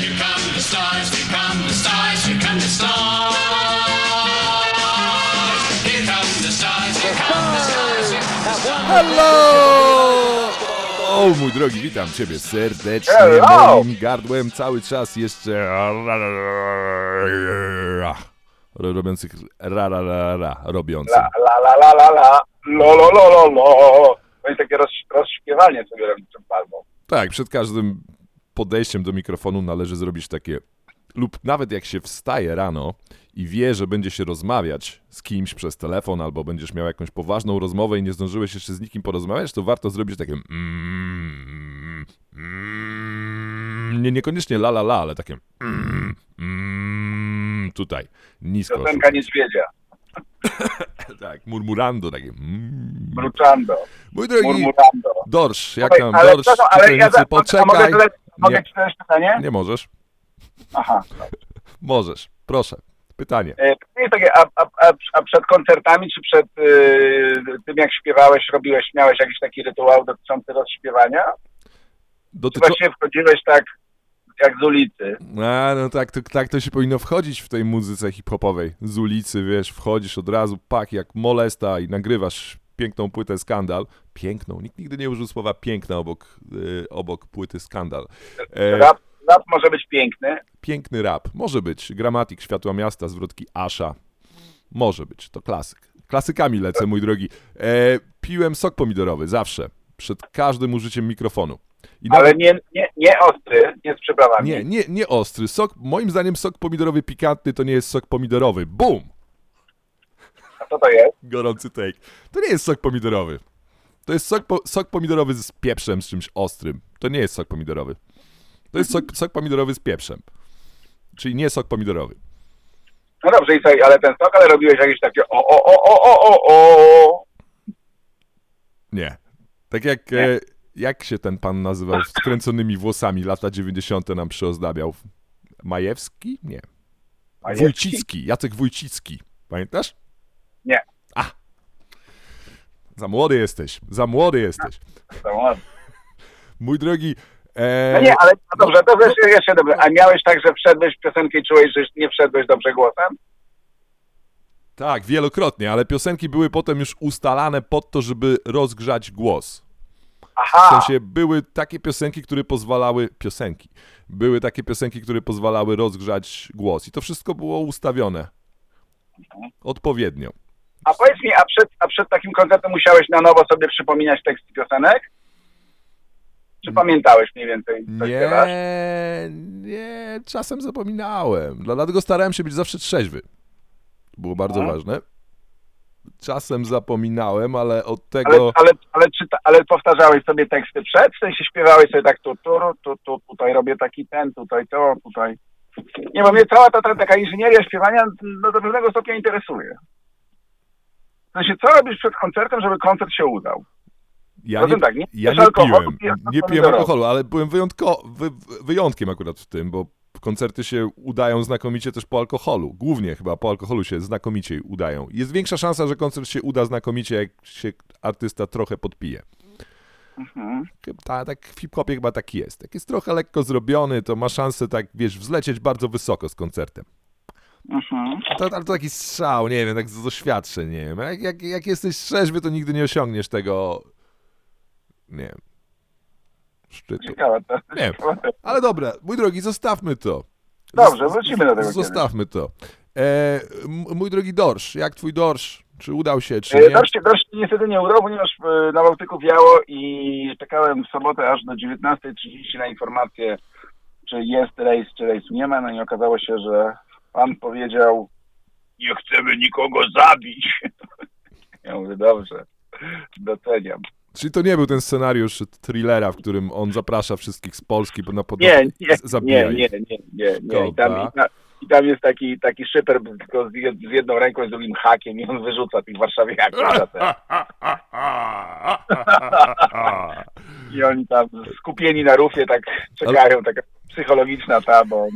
here come the stars, here come the stars, here come the stars. Here come the stars, here come the stars. Here come the stars. Hello! O mój drogi, witam Ciebie serdecznie. Hello! Moim gardłem cały czas jeszcze robiących ra ra ra ra robiącym. La la la la la la, lo lo lo lo lo. To jest takie roz, rozśpiewanie sobie robić przed palmą. Tak, przed każdym podejściem do mikrofonu należy zrobić takie lub nawet jak się wstaje rano i wie, że będzie się rozmawiać z kimś przez telefon albo będziesz miał jakąś poważną rozmowę i nie zdążyłeś jeszcze z nikim porozmawiać, to warto zrobić takie mm, mm, nie, niekoniecznie la la la, ale takie mm, mm, tutaj, nisko. Piosenka niedźwiedzia, Tak, murmurando, takie mm. mruczando, Mój drogi murmurando. Dorsz, jak tam ale, Dorsz, przepraszam, ale ja za, a mogę, poczekaj. Mogę Nie, ci zadać pytanie? nie możesz. Aha. Możesz, proszę. Pytanie. E, jest takie, a, a, a, a przed koncertami, czy przed y, tym jak śpiewałeś, robiłeś, miałeś jakiś taki rytuał dotyczący rozśpiewania? Czy Dotyczy... właściwie wchodziłeś tak jak z ulicy? A, no tak to, tak to się powinno wchodzić w tej muzyce hip-hopowej. Z ulicy, wiesz, wchodzisz od razu, pak, jak molesta i nagrywasz piękną płytę Skandal. Piękną, nikt nigdy nie użył słowa piękna obok, y, obok płyty Skandal. E, Rap, rap może być piękny, piękny rap, może być. Gramatik Światła Miasta, zwrotki Asha. Może być, to klasyk. Klasykami lecę, mój drogi. E, piłem sok pomidorowy, zawsze. Przed każdym użyciem mikrofonu. Ale nie, nie, nie ostry, nie z przyprawami. Nie, nie, nie ostry. Sok, moim zdaniem sok pomidorowy pikantny to nie jest sok pomidorowy. Bum! Co to jest? Gorący take. To nie jest sok pomidorowy. To jest sok, po, sok pomidorowy z pieprzem, z czymś ostrym. To nie jest sok pomidorowy. To jest sok, sok pomidorowy z pieprzem. Czyli nie sok pomidorowy. No dobrze, i słuchaj, ale ten sok, ale robiłeś jakieś takie o, o, o, o, o, o, o. Nie. Tak jak, Nie? e, jak się ten pan nazywał z kręconymi włosami lata 90. nam przyozdabiał? Majewski? Nie. Majewski? Wójcicki. Jacek Wójcicki. Pamiętasz? Za młody jesteś. Za młody jesteś. To ładne. Mój drogi. E, No nie, ale no dobrze, to jeszcze, jeszcze dobrze. A miałeś tak, że wszedłeś w piosenkę i czułeś, że nie wszedłeś dobrze głosem? Tak, wielokrotnie, ale piosenki były potem już ustalane pod to, żeby rozgrzać głos. W Aha, sensie były takie piosenki, które pozwalały. Piosenki. Były takie piosenki, które pozwalały rozgrzać głos. I to wszystko było ustawione. Odpowiednio. A powiedz mi, a przed, a przed takim koncertem musiałeś na nowo sobie przypominać teksty piosenek? Czy pamiętałeś mniej więcej, co śpiewasz? Nie, nie, czasem zapominałem. Dla- Dlatego starałem się być zawsze trzeźwy. Było bardzo Mhm. ważne. Czasem zapominałem, ale od Ale, tego. ale, ale, czyta, ale powtarzałeś sobie teksty przed? W sensie śpiewałeś sobie tak tu, tu, tu, tu, tutaj robię taki ten, tutaj to, tutaj. Nie, bo mnie cała ta, ta taka inżynieria śpiewania no, do pewnego stopnia interesuje. W sensie, co robisz przed koncertem, żeby koncert się udał? Ja Poza nie, tak, nie ja nie alkoholu, piłem. Nie piłem alkoholu, ale byłem wyjątko, wy, wyjątkiem akurat w tym, bo koncerty się udają znakomicie też po alkoholu. Głównie chyba po alkoholu się znakomicie udają. Jest większa szansa, że koncert się uda znakomicie, jak się artysta trochę podpije. Mhm. Ta, tak w hip-hopie chyba tak jest. Jak jest trochę lekko zrobiony, to ma szansę tak, wiesz, wzlecieć bardzo wysoko z koncertem. Mhm. To, ale to taki strzał, nie wiem, tak z doświadczeń, nie wiem. Jak, jak, jak jesteś trzeźwy, to nigdy nie osiągniesz tego, nie wiem, szczytu. Ciekawe to. Nie. Ale dobra, mój drogi, zostawmy to. Dobrze, wrócimy do tego Zostawmy to. E, mój drogi Dorsz, jak twój Dorsz? Czy udał się, czy E, nie? Dość, dość niestety nie udało, ponieważ e, na Bałtyku wiało i czekałem w sobotę aż do 19.30 na informację, czy jest rejs, czy rejsu nie ma. No i okazało się, że pan powiedział, nie chcemy nikogo zabić. Ja mówię, dobrze, doceniam. Czyli to nie był ten scenariusz thrillera, w którym on zaprasza wszystkich z Polski na pod... Nie, nie, zabija nie, nie, nie, nie, nie. I tam, i, ta, I tam jest taki, taki szyper tylko z, z jedną ręką i z drugim hakiem i on wyrzuca tych warszawiaków. I oni tam skupieni na rufie tak czekają, taka psychologiczna ta, bo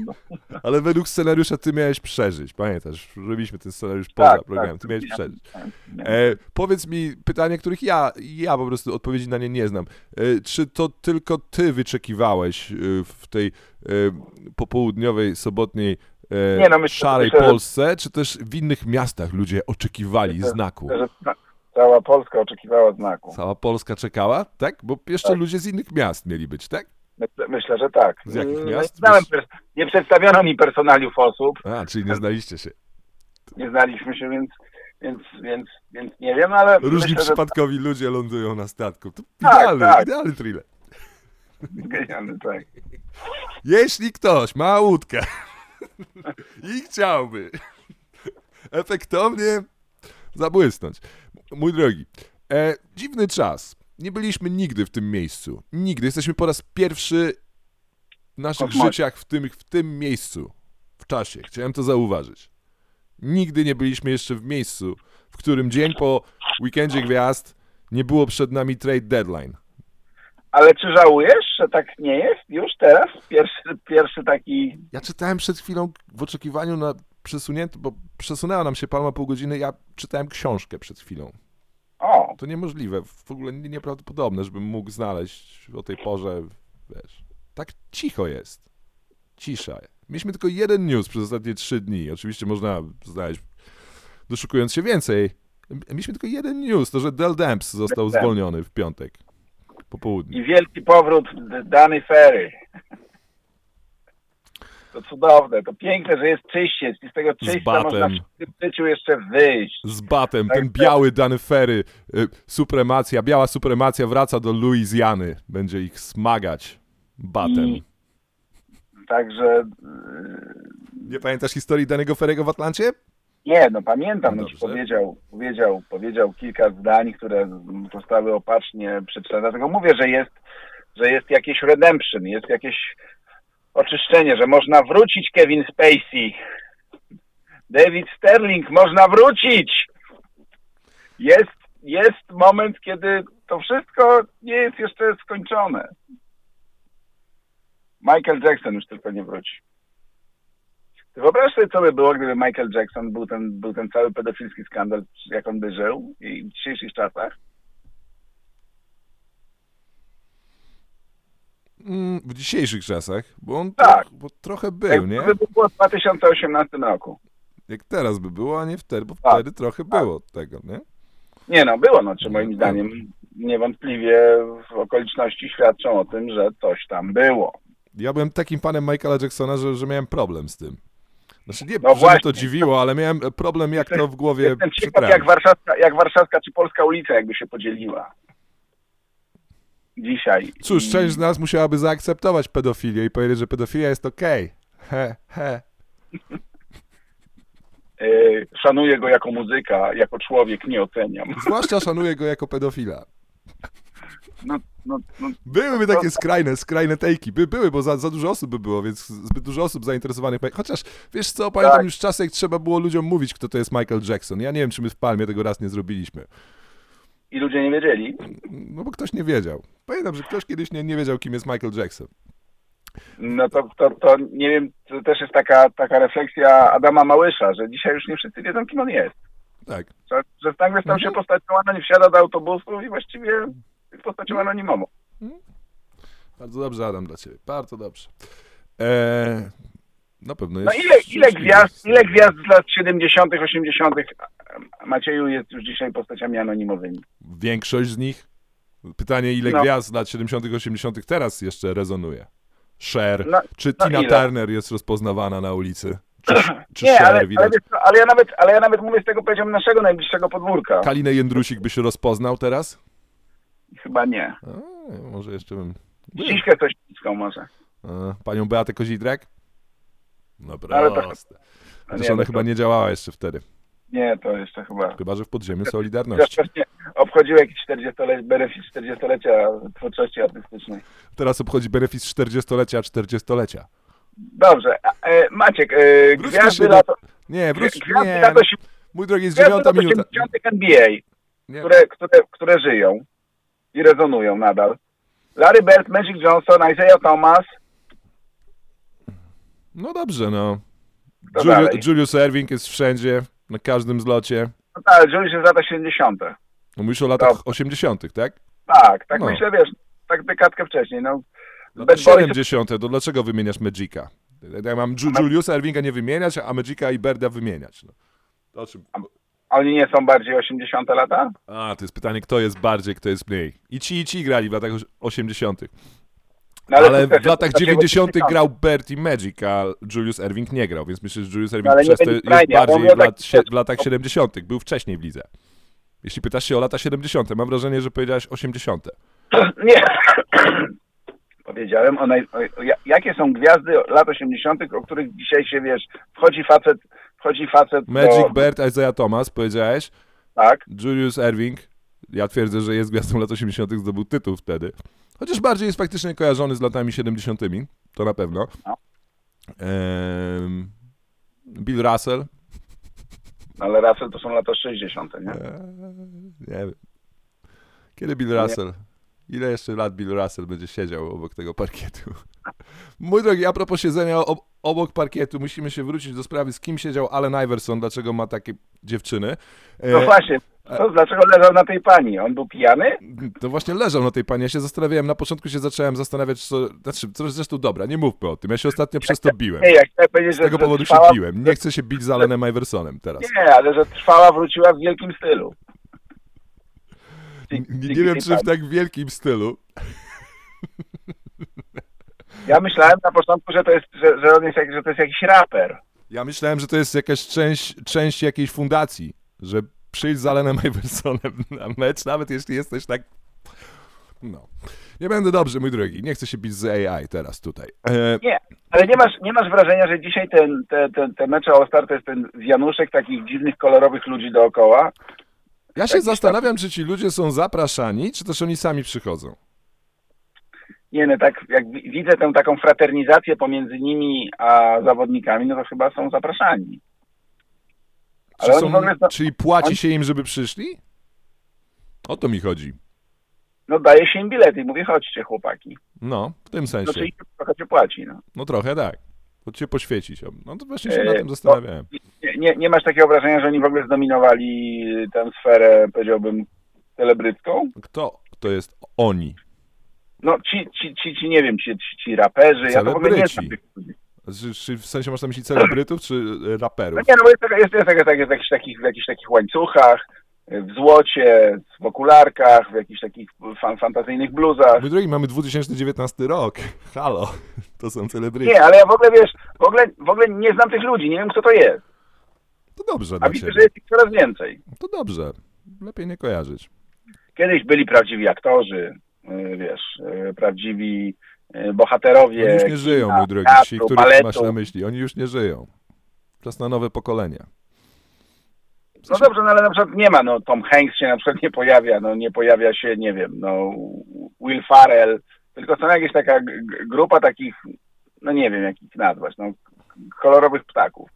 Ale według scenariusza ty miałeś przeżyć. Pamiętasz, robiliśmy ten scenariusz poza tak, programem. tak, Ty miałeś przeżyć. tak. E, powiedz mi pytania, których ja, ja po prostu odpowiedzi na nie nie znam. E, czy to tylko ty wyczekiwałeś e, w tej e, popołudniowej, sobotniej, e, Nie, no myślę- szarej myślę, że- Polsce, czy też w innych miastach ludzie oczekiwali Myślę, znaku? Że ca- cała Polska oczekiwała znaku. Cała Polska czekała, tak? Bo jeszcze Tak. ludzie z innych miast mieli być, tak? Myślę, że tak. Z jakich Nie miast? nie przedstawiono mi personaliów osób, A, czyli nie znaliście się. nie znaliśmy się, więc, więc, więc, więc nie wiem, ale Różni myślę, że przypadkowi ludzie lądują na statku. To Tak, idealny, tak. idealny thriller. genialny, tak. Jeśli ktoś ma łódkę i chciałby efektownie zabłysnąć. Mój drogi, e, dziwny czas. Nie byliśmy nigdy w tym miejscu. Nigdy. Jesteśmy po raz pierwszy w naszych życiach w tym, w tym miejscu. W czasie. Chciałem to zauważyć. Nigdy nie byliśmy jeszcze w miejscu, w którym dzień po weekendzie gwiazd nie było przed nami trade deadline. Ale czy żałujesz, że tak nie jest już teraz? Pierwszy, pierwszy taki... Ja czytałem przed chwilą w oczekiwaniu na przesunięty, bo przesunęła nam się palma pół godziny, ja czytałem książkę przed chwilą. To niemożliwe, w ogóle nie- nieprawdopodobne, żebym mógł znaleźć o tej porze, wiesz. Tak cicho jest. Cisza. Mieliśmy tylko jeden news przez ostatnie trzy dni. Oczywiście można znaleźć, doszukując się więcej. Mieliśmy tylko jeden news, to że Del Demps został zwolniony w piątek. Po południu. i wielki powrót D- Dany Ferry. To cudowne, to piękne, że jest czyściec i z tego czyścia można w tym życiu jeszcze wyjść. z batem, Tak, ten tak. biały Dany Ferry, y, supremacja, biała supremacja wraca do Luizjany, będzie ich smagać batem. I- Także Nie pamiętasz historii Danego Ferry'ego w Atlancie? Nie, no pamiętam, no, powiedział, powiedział, powiedział kilka zdań, które zostały opacznie przeczytane. Dlatego mówię, że jest, że jest jakieś redemption, jest jakieś oczyszczenie, że można wrócić Kevin Spacey. David Sterling, można wrócić! Jest, jest moment, kiedy to wszystko nie jest jeszcze skończone. Michael Jackson już tylko nie wróci. Ty wyobraź sobie, co by było, gdyby Michael Jackson był ten, był ten cały pedofilski skandal, jak on by żył i w dzisiejszych czasach? W dzisiejszych czasach, bo on Tak. bo trochę był, Jak nie? by było w 2018 roku. Jak teraz by było, a nie wtedy, bo Tak. wtedy trochę było tego, nie? Nie no, było, no, czy moim No, zdaniem niewątpliwie w okoliczności świadczą o tym, że coś tam było. Ja byłem takim fanem Michaela Jacksona, że, że miałem problem z tym. Znaczy nie, No że to dziwiło, ale miałem problem, jak to w głowie Jestem ciekaw, jak warszawska, jak warszawska czy polska ulica jakby się podzieliła. Dzisiaj. Cóż, I- część z nas musiałaby zaakceptować pedofilię i powiedzieć, że pedofilia jest okej. He, he. y, szanuję go jako muzyka, jako człowiek nie oceniam. Zwłaszcza szanuję go jako pedofila. No, no, no, Byłyby takie skrajne, skrajne tejki. By, były, bo za, za dużo osób by było, więc zbyt dużo osób zainteresowanych. Chociaż, wiesz co, pamiętam Tak. już czas, jak trzeba było ludziom mówić, kto to jest Michael Jackson. Ja nie wiem, czy my w Palmie tego raz nie zrobiliśmy. I ludzie nie wiedzieli. No bo ktoś nie wiedział. Pamiętam, że ktoś kiedyś nie, nie wiedział, kim jest Michael Jackson. No to, to, to nie wiem, to też jest taka, taka refleksja Adama Małysza, że dzisiaj już nie wszyscy wiedzą, kim on jest. Tak. Że, że nagle stał się Mhm. postacią anonim, wsiada do autobusu i właściwie jest postacią anonimową. Bardzo dobrze, Adam, dla ciebie. Bardzo dobrze. Eee, na pewno No jest... ile, ile, szczęśliwy. gwiazd, ile gwiazd z lat 70., 80., Macieju, jest już dzisiaj postaciami anonimowymi? Większość z nich. Pytanie, ile No. gwiazd lat 70., 80. teraz jeszcze rezonuje? Cher. No, Czy no Tina ile? Turner jest rozpoznawana na ulicy? Czy, czy nie, Cher ale, ale, widać? co, ale, ja nawet, ale ja nawet mówię z tego poziomu naszego najbliższego podwórka. Kalinę Jędrusik by się rozpoznał teraz? Chyba nie. A, może jeszcze bym... Dziśkę coś może. A, Panią Beatę Kozidrek? No Ale to- proste. No Chociaż nie, ona to- chyba nie działała jeszcze wtedy. Nie, to jeszcze chyba. Chyba, że w podziemiu Solidarności. Obchodził jakiś 40-lecie, benefit 40-lecia twórczości artystycznej. Teraz obchodzi benefis 40-lecia 40-lecia. Dobrze, e, Maciek, e, Wróćmy gwiazdy do- Nie, wróć... gwiazdy Nie, mój drogi, jest dziewiąta minuta. 80. NBA, Nie. które, które, które żyją i rezonują nadal. Larry Bird, Magic Johnson, Isaiah Thomas, No dobrze, no. Dalej. Julius Erving jest wszędzie, na każdym zlocie. No tak, Julius jest z lata 70. No mówisz o latach Dobra. 80., tak? Tak, tak No. myślę, wiesz, tak dekadkę wcześniej. No, No to Bad Boys- 70., to dlaczego wymieniasz Magica? Ja mam Ju- Juliusa Ervinga nie wymieniać, a Magica i Berda wymieniać. No. To czym... Oni nie są bardziej 80 lata? A, to jest pytanie, kto jest bardziej, kto jest mniej. I ci, i ci grali w latach 80., No, ale to- w latach dlaczego 90. 80? grał Bert i Magic, a Julius Erving nie grał, więc myślę, że Julius Erving No, ale przez to będzie jest bardziej w, lat, sie- w latach 70., był wcześniej w lidze. Jeśli pytasz się o lata 70., mam wrażenie, że powiedziałeś 80. Nie. Powiedziałem o, naj... o, o ja- jakie są gwiazdy lat 80., o których dzisiaj się wiesz, wchodzi facet, wchodzi facet Magic, do... Bert, Isaiah Thomas, powiedziałeś. Tak, Julius Erving, ja twierdzę, że jest gwiazdą lat 80., zdobył tytuł wtedy. Chociaż bardziej jest faktycznie kojarzony z latami 70., to na pewno. No. Ehm, Bill Russell, no, ale Russell to są lata 60., nie? nie wiem. Kiedy Bill Russell? Ile jeszcze lat Bill Russell będzie siedział obok tego parkietu? Mój drogi, a propos siedzenia ob obok parkietu, musimy się wrócić do sprawy, z kim siedział Allen Iverson, dlaczego ma takie dziewczyny. E, No właśnie, to dlaczego leżał na tej pani? On był pijany? To właśnie leżał na tej pani. Ja się zastanawiałem, na początku się zacząłem zastanawiać, co. Znaczy, co zresztą dobra, nie mówmy o tym. Ja się ostatnio przez to biłem. Nie, ja chciałem powiedzieć, Z tego że powodu się trwała... biłem. Nie chcę się bić z Allenem Iversonem teraz. Nie, ale że trwała, wróciła w wielkim stylu. Nie, nie wiem, czy w tak wielkim stylu. Ja myślałem na początku, że to jest, że, że on jest, jak, że to jest jakiś raper. Ja myślałem, że to jest jakaś część, część jakiejś fundacji, że przyjdź z Allenem Iversonem na mecz, nawet jeśli jesteś tak. No. Nie będę dobrze, mój drogi. Nie chcę się bić z AI teraz tutaj. E, Nie, ale nie masz, nie masz wrażenia, że dzisiaj ten, te, te, te mecze All-Star to jest ten wianuszek takich dziwnych, kolorowych ludzi dookoła? ja się zastanawiam, czy ci ludzie są zapraszani, czy też oni sami przychodzą. Nie no, tak jak wi- widzę tę taką fraternizację pomiędzy nimi a zawodnikami, no to chyba są zapraszani. Czy są, czyli płaci się im, żeby przyszli? O to mi chodzi. No daje się im bilety i mówię, chodźcie chłopaki. No, w tym sensie. Znaczy trochę się płaci, no. No trochę tak. Bo cię poświecić. No to właśnie się Eee, na tym zastanawiałem. Nie, nie, nie masz takiego wrażenia, że oni w ogóle zdominowali tę sferę, powiedziałbym, celebrycką? Kto to jest oni? No ci, ci, ci, ci nie wiem, ci, ci, ci raperzy, ja to w ogóle nie znam Celebryci. tych ludzi. Czy, czy w sensie masz na myśli celebrytów, czy e, raperów? No nie, no bo jest, jest, jest, jest, jest w, jakichś takich, w jakichś takich łańcuchach, w złocie, w okularkach, w jakichś takich fan, fantazyjnych bluzach. Mój drogi, mamy 2019 rok. Halo, to są celebryci. Nie, ale ja w ogóle, wiesz, w ogóle, w ogóle nie znam tych ludzi, nie wiem kto to jest. To dobrze A widzę, że jest ich coraz więcej. To dobrze. Lepiej nie kojarzyć. Kiedyś byli prawdziwi aktorzy, y, wiesz, y, prawdziwi bohaterowie. Oni już nie żyją, kina, mój drogi. teatru, Ci, których masz na myśli. Oni już nie żyją. Czas na nowe pokolenia. No dobrze, no ale na przykład nie ma, no Tom Hanks się na przykład nie pojawia, no nie pojawia się, nie wiem, no Will Farrell, tylko są jakieś taka grupa takich, no nie wiem jak ich nazwać, no kolorowych ptaków.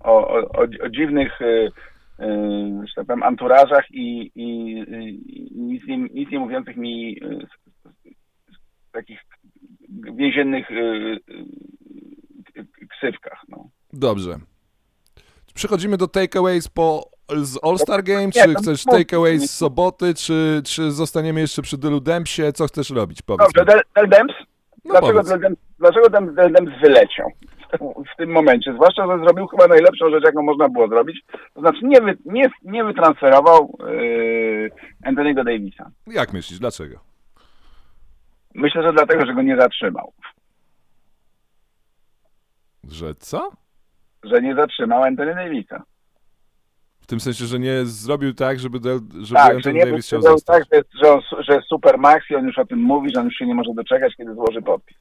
O, o, o, o dziwnych, y, y, że tak powiem, anturażach i, i, i nic, nie, nic nie mówiących mi y, takich więziennych y, y, ksywkach, no. Dobrze. Przechodzimy do takeaways po z All-Star Game, czy chcesz takeaways z soboty, czy, czy zostaniemy jeszcze przy Dylu Dempsie? Co chcesz robić? Powiedz Dobrze. Del, Del Demps? No dlaczego. Del Demps, dlaczego Del, Del Demps wyleciał w tym momencie? Zwłaszcza, że zrobił chyba najlepszą rzecz, jaką można było zrobić. To znaczy nie, wy, nie, nie wytransferował yy, Anthony'ego Davisa. Jak myślisz, dlaczego? Myślę, że dlatego, że go nie zatrzymał. Że co? Że nie zatrzymał Anthony Davisa. W tym sensie, że nie zrobił tak, żeby, Del, żeby Tak, że Anthony nie Davis chciał zostać. tak, że że, on, że jest super max i on już o tym mówi, że on już się nie może doczekać, kiedy złoży podpis.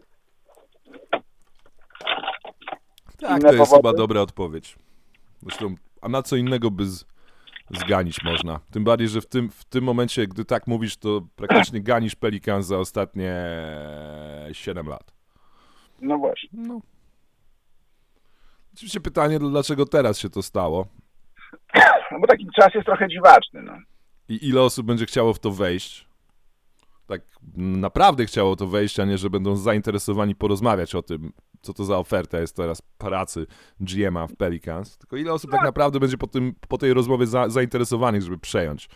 Tak, inne to jest powody? chyba dobra odpowiedź. Zresztą, a na co innego by z, zganić można? Tym bardziej, że w tym, w tym momencie, gdy tak mówisz, to praktycznie ganisz Pelikan za ostatnie 7 lat. No właśnie. No. Oczywiście pytanie, dlaczego teraz się to stało No bo taki czas jest trochę dziwaczny, no. i ile osób będzie chciało w to wejść. Tak naprawdę chciało to wejść, a nie, że będą zainteresowani porozmawiać o tym co to za oferta jest teraz pracy GM-a w Pelicans, tylko ile osób tak naprawdę będzie po, tym, po tej rozmowie za, zainteresowanych, żeby przejąć?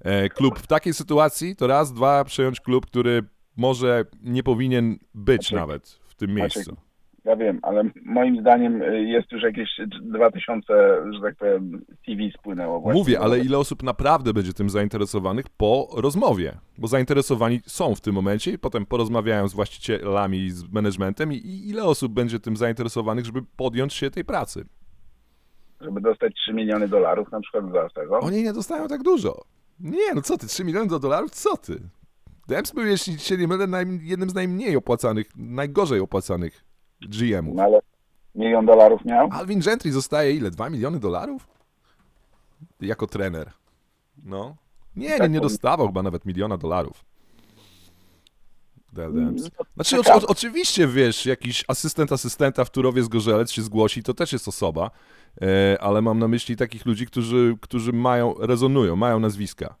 E, klub w takiej sytuacji, to raz, dwa, przejąć klub, który może nie powinien być Maciek, nawet w tym miejscu. Ja wiem, ale moim zdaniem y, jest już jakieś 2000, że tak powiem, TV spłynęło właśnie. Mówię, ale ile osób naprawdę będzie tym zainteresowanych po rozmowie? Bo zainteresowani są w tym momencie i potem porozmawiają z właścicielami z managementem i, ile osób będzie tym zainteresowanych, żeby podjąć się tej pracy? Żeby dostać 3 miliony dolarów na przykład za tego. Oni nie dostają tak dużo. Nie, no co ty, 3 miliony do dolarów? Co ty? Dems był, jeśli się nie mylę, jednym z najmniej opłacanych, najgorzej opłacanych GM-ów. No ale milion dolarów miał? Alvin Gentry zostaje ile? 2 miliony dolarów? Jako trener. No. Nie, nie, Tak nie dostawał chyba nawet miliona dolarów. No, Znaczy, o, o, oczywiście, wiesz, jakiś asystent asystenta w Turowie z Gorzelec się zgłosi, to też jest osoba, e, ale mam na myśli takich ludzi, którzy, którzy mają, rezonują, mają nazwiska.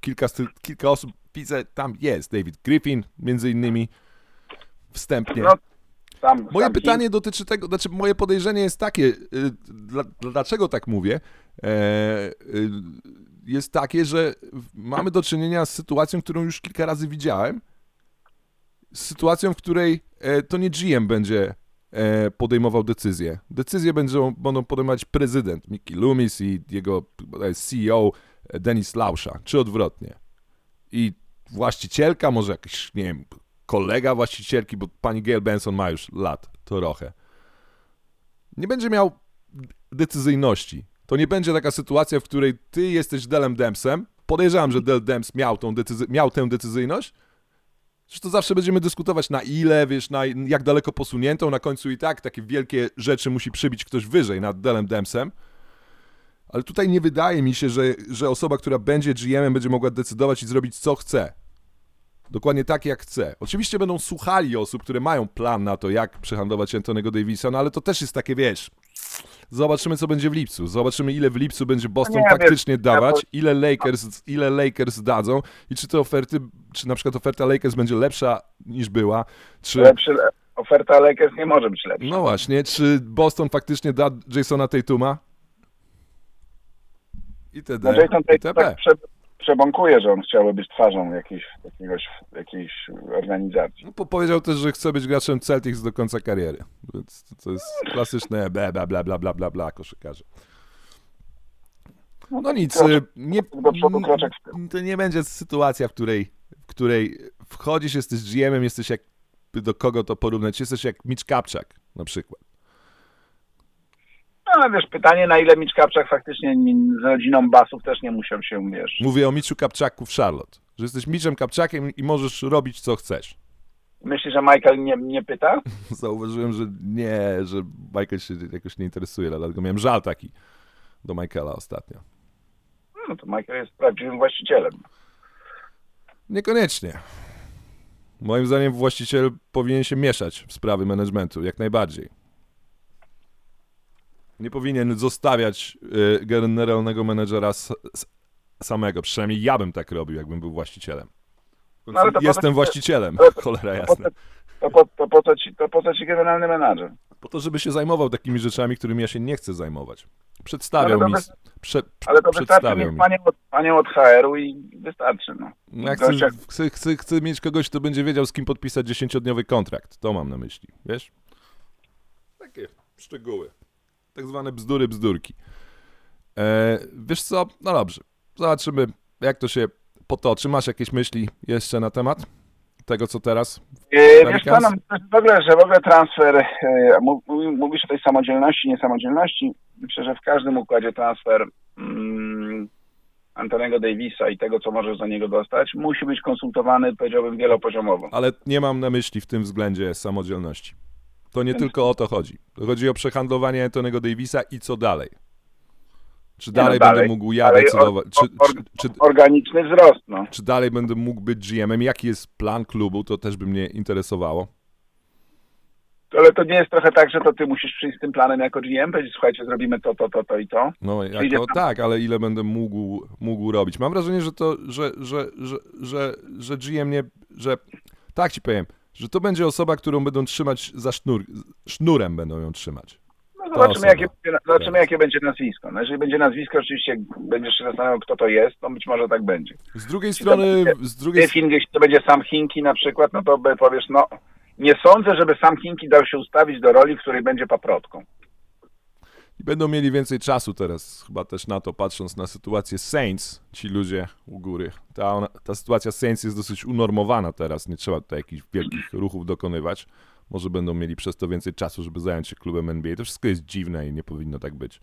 Kilka, kilka osób, widzę, tam jest. David Griffin, między innymi, wstępnie. No, Sam, Moje sam pytanie dotyczy tego, znaczy moje podejrzenie jest takie, y, dla, dlaczego tak mówię, e, y, jest takie, że mamy do czynienia z sytuacją, którą już kilka razy widziałem, z sytuacją, w której e, to nie GM będzie e, podejmował decyzje. Decyzje będą, będą podejmować prezydent Mickey Loomis i jego CEO Denis Lausza, czy odwrotnie. I właścicielka, może jakiś, nie wiem, kolega właścicielki, bo pani Gail Benson ma już lat trochę. Nie będzie miał decyzyjności. To nie będzie taka sytuacja, w której ty jesteś Delem Dempsem. Podejrzewam, że Del Demps miał, tą decyzy- miał tę decyzyjność. Że to zawsze będziemy dyskutować na ile, wiesz, na jak daleko posuniętą. Na końcu i tak takie wielkie rzeczy musi przybić ktoś wyżej nad Delem Dempsem. Ale tutaj nie wydaje mi się, że, że osoba, która będzie GM-em, będzie mogła decydować i zrobić co chce. Dokładnie tak, jak chce. Oczywiście będą słuchali osób, które mają plan na to, jak przehandlować Antonego Davisa, no ale to też jest takie, wiesz, zobaczymy, co będzie w lipcu. Zobaczymy, ile w lipcu będzie Boston Nie, wiesz, faktycznie dawać, ile Lakers, ile Lakers dadzą i czy te oferty, czy na przykład oferta Lakers będzie lepsza niż była, czy... Lepszy, oferta Lakers nie może być lepsza. No właśnie, czy Boston faktycznie da Jasona Tatuma? I No td. Jason i tak, tp. prze, przebąkuje, że on chciałby być twarzą jakiejś, jakiegoś, jakiejś organizacji. No, po- powiedział też, że chce być graczem Celtics do końca kariery. Więc to- to jest klasyczne bla bla bla bla bla bla bla koszykarze. No nic, kroczek- y, nie, kroczek to nie będzie sytuacja, w której, w której wchodzisz, jesteś GM-em, jesteś jak, do kogo to porównać, jesteś jak Mitch Kapczak na przykład. No ale wiesz, pytanie na ile Mitch Kapczak faktycznie nie- z rodziną Basów też nie musiał się, wiesz... Mówię o Mitchu Kapczaku w Charlotte, że jesteś Mitchem Kapczakiem i możesz robić co chcesz. Myślisz, że Michael nie, nie pyta? Zauważyłem, że nie, że Michael się jakoś nie interesuje, dlatego miałem żal taki do Michaela ostatnio. No to Michael jest prawdziwym właścicielem. Niekoniecznie. Moim zdaniem właściciel powinien się mieszać w sprawy managementu, jak najbardziej. Nie powinien zostawiać y, generalnego menedżera s- s- samego. Przynajmniej ja bym tak robił, jakbym był właścicielem. No, ale to po Jestem właścicielem, to- cholera To po, jasna. to, po, to, po, co ci, to po co ci generalny menadżer? Po to, żeby się zajmował takimi rzeczami, którymi ja się nie chcę zajmować. Przedstawiał to mi. bez- Prze, Ale to wystarczy mieć mi. panią od, panią od HR-u i wystarczy, no. No Ja Gościa- chcę, chcę, chcę, chcę mieć kogoś, kto będzie wiedział, z kim podpisać 10-dniowy kontrakt. To mam na myśli, wiesz? Takie szczegóły. Tak zwane bzdury, bzdurki. E, wiesz co? No dobrze. Zobaczymy, jak to się potoczy. Masz jakieś myśli jeszcze na temat tego, co teraz? Pelicans? wiesz co, no, w ogóle, że w ogóle transfer, mów- mówisz o tej samodzielności, niesamodzielności. Myślę, że w każdym układzie transfer mm, Antonego Davisa i tego, co możesz za niego dostać, musi być konsultowany, powiedziałbym, wielopoziomowo. Ale nie mam na myśli w tym względzie samodzielności. To nie tylko o to chodzi. Chodzi o przehandlowanie Antonego Davisa i co dalej. Czy no dalej, dalej- będę mógł ja decydować? Czy, or- czy, Organiczny wzrost, no. czy dalej będę mógł być GM-em? Jaki jest plan klubu? To też by mnie interesowało. Ale to nie jest trochę tak, że to ty musisz przyjść z tym planem jako GM, powiedzieć, słuchajcie, zrobimy to, to, to, to i to. No jako, tak, ale ile będę mógł, mógł robić? Mam wrażenie, że to, że, że, że, że, że GM nie, że tak ci powiem, Że to będzie osoba, którą będą trzymać za sznur, sznurem będą ją trzymać. No zobaczymy, jakie, będzie- zobaczymy Teraz. jakie będzie nazwisko. No jeżeli będzie nazwisko, oczywiście będziesz się zastanawiał, kto to jest, to być może tak będzie. Z drugiej to strony, będzie- z drugiej Fink, jeśli to będzie sam Hinki na przykład, no to powiesz, no nie sądzę, żeby sam Hinki dał się ustawić do roli, w której będzie paprotką. I będą mieli więcej czasu teraz, chyba też na to, patrząc na sytuację Saints, ci ludzie u góry. Ta, ona, ta sytuacja Saints jest dosyć unormowana teraz, nie trzeba tutaj jakichś wielkich ruchów dokonywać. Może będą mieli przez to więcej czasu, żeby zająć się klubem NBA. To wszystko jest dziwne i nie powinno tak być.